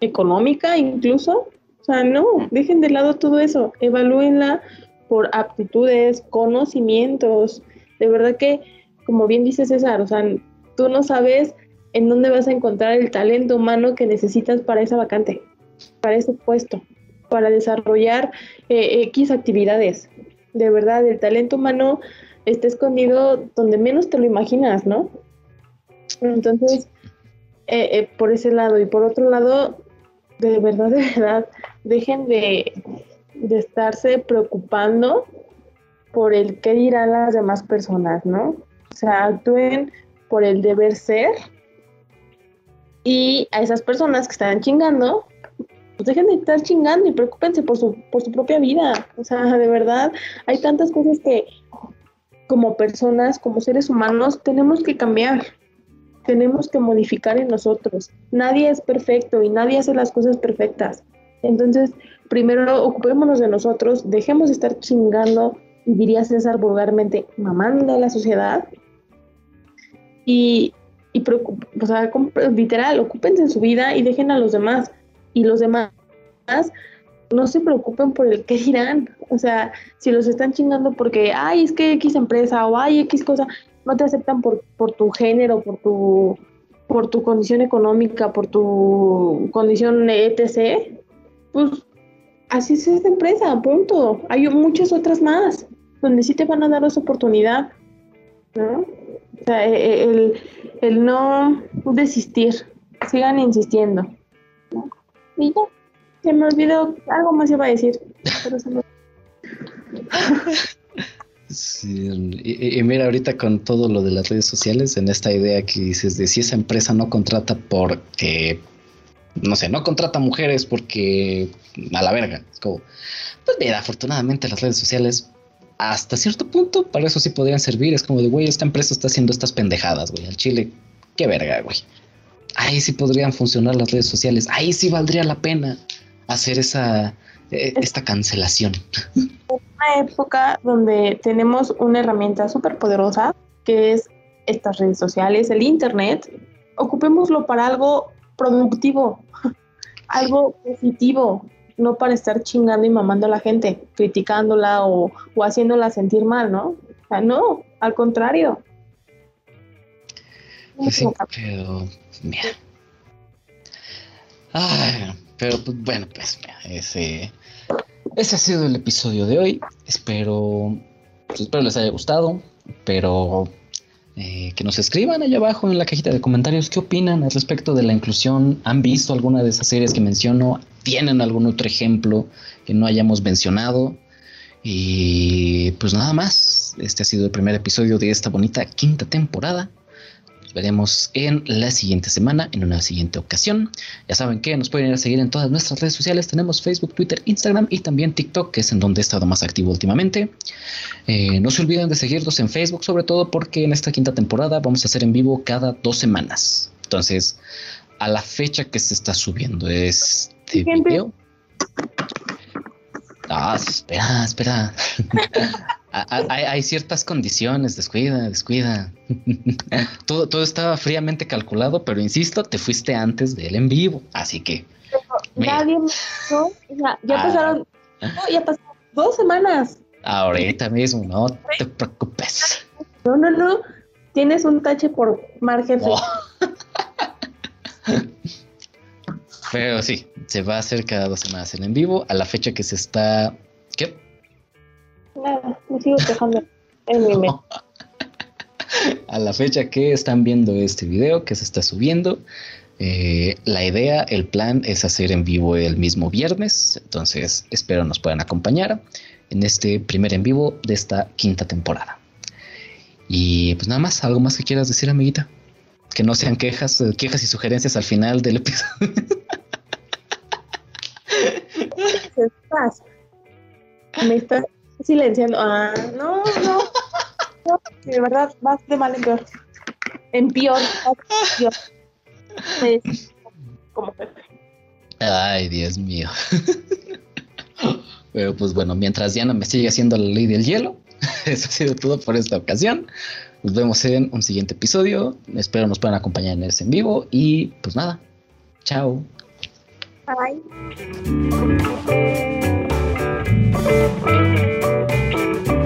económica incluso. O sea, no, dejen de lado todo eso, evalúenla por aptitudes, conocimientos. De verdad que, como bien dice César, o sea, tú no sabes en dónde vas a encontrar el talento humano que necesitas para esa vacante, para ese puesto, para desarrollar eh, X actividades. De verdad, el talento humano está escondido donde menos te lo imaginas, ¿no? Entonces, eh, eh, por ese lado y por otro lado, de verdad, de verdad, dejen de, de estarse preocupando por el qué dirán las demás personas, ¿no? O sea, actúen por el deber ser y a esas personas que están chingando, pues dejen de estar chingando y preocúpense por su, por su propia vida. O sea, de verdad, hay tantas cosas que como personas, como seres humanos, tenemos que cambiar tenemos que modificar en nosotros. Nadie es perfecto y nadie hace las cosas perfectas. Entonces, primero ocupémonos de nosotros, dejemos de estar chingando, diría César vulgarmente, mamando a la sociedad. Y, y o sea, literal, ocúpense en su vida y dejen a los demás. Y los demás no se preocupen por el qué dirán. O sea, si los están chingando porque, ay, es que X empresa o ay, X cosa, no te aceptan por, por tu género, por tu, por tu condición económica, por tu condición etc., pues así es esta empresa, punto. Hay muchas otras más donde sí te van a dar esa oportunidad, ¿no? O sea, e- e- el, el no desistir, sigan insistiendo. Y ya, se me olvidó, algo más iba a decir, pero se [laughs] Y mira, ahorita con todo lo de las redes sociales, en esta idea que dices de si esa empresa no contrata porque no sé, no contrata mujeres porque a la verga. Es como, pues mira, afortunadamente las redes sociales hasta cierto punto para eso sí podrían servir. Es como de, güey, esta empresa está haciendo estas pendejadas, güey, al chile, qué verga, güey. Ahí sí podrían funcionar las redes sociales. Ahí sí valdría la pena hacer esa eh, esta cancelación. [laughs] Una época donde tenemos una herramienta súper poderosa que es estas redes sociales, el internet. Ocupémoslo para algo productivo, [laughs] algo positivo, no para estar chingando y mamando a la gente, criticándola o, o haciéndola sentir mal, ¿no? O sea, no, al contrario. Pero mira. Ay, pero pues, bueno, pues ese, ese ha sido el episodio de hoy. Espero, pues, espero les haya gustado, pero eh, que nos escriban allá abajo en la cajita de comentarios qué opinan al respecto de la inclusión. ¿Han visto alguna de esas series que menciono? ¿Tienen algún otro ejemplo que no hayamos mencionado? Y pues nada más, este ha sido el primer episodio de esta bonita quinta temporada veremos en la siguiente semana, en una siguiente ocasión. Ya saben que nos pueden ir a seguir en todas nuestras redes sociales. Tenemos Facebook, Twitter, Instagram y también TikTok, que es en donde he estado más activo últimamente. Eh, no se olviden de seguirnos en Facebook, sobre todo porque en esta quinta temporada vamos a hacer en vivo cada dos semanas. Entonces, a la fecha que se está subiendo este video. Ah, espera, espera. [laughs] hay, ciertas condiciones, descuida, descuida. [laughs] todo, todo estaba fríamente calculado, pero insisto, te fuiste antes del en vivo, así que. nadie me ya, ya ah. pasaron, ya pasaron dos semanas. Ahorita mismo, no te preocupes. No, no, no. Tienes un tache por margen. Oh. [laughs] Pero sí, se va a hacer cada dos semanas el en vivo a la fecha que se está. ¿Qué? Nada, me sigo quejando en mi mes. [laughs] a la fecha que están viendo este video, que se está subiendo, eh, la idea, el plan es hacer en vivo el mismo viernes, entonces espero nos puedan acompañar en este primer en vivo de esta quinta temporada. Y pues nada más, algo más que quieras decir, amiguita. Que no sean quejas, eh, quejas y sugerencias al final del episodio. [laughs] Me estás silenciando. Ah, no, no. [laughs] no de verdad, vas de mal en peor. En peor. Como Pepe. Ay, Dios mío. Pero pues bueno, mientras Diana me sigue haciendo la ley del hielo, [laughs] eso ha sido todo por esta ocasión. Nos vemos en un siguiente episodio. Espero nos puedan acompañar en ese en vivo. Y pues nada. Chao. Bye. Música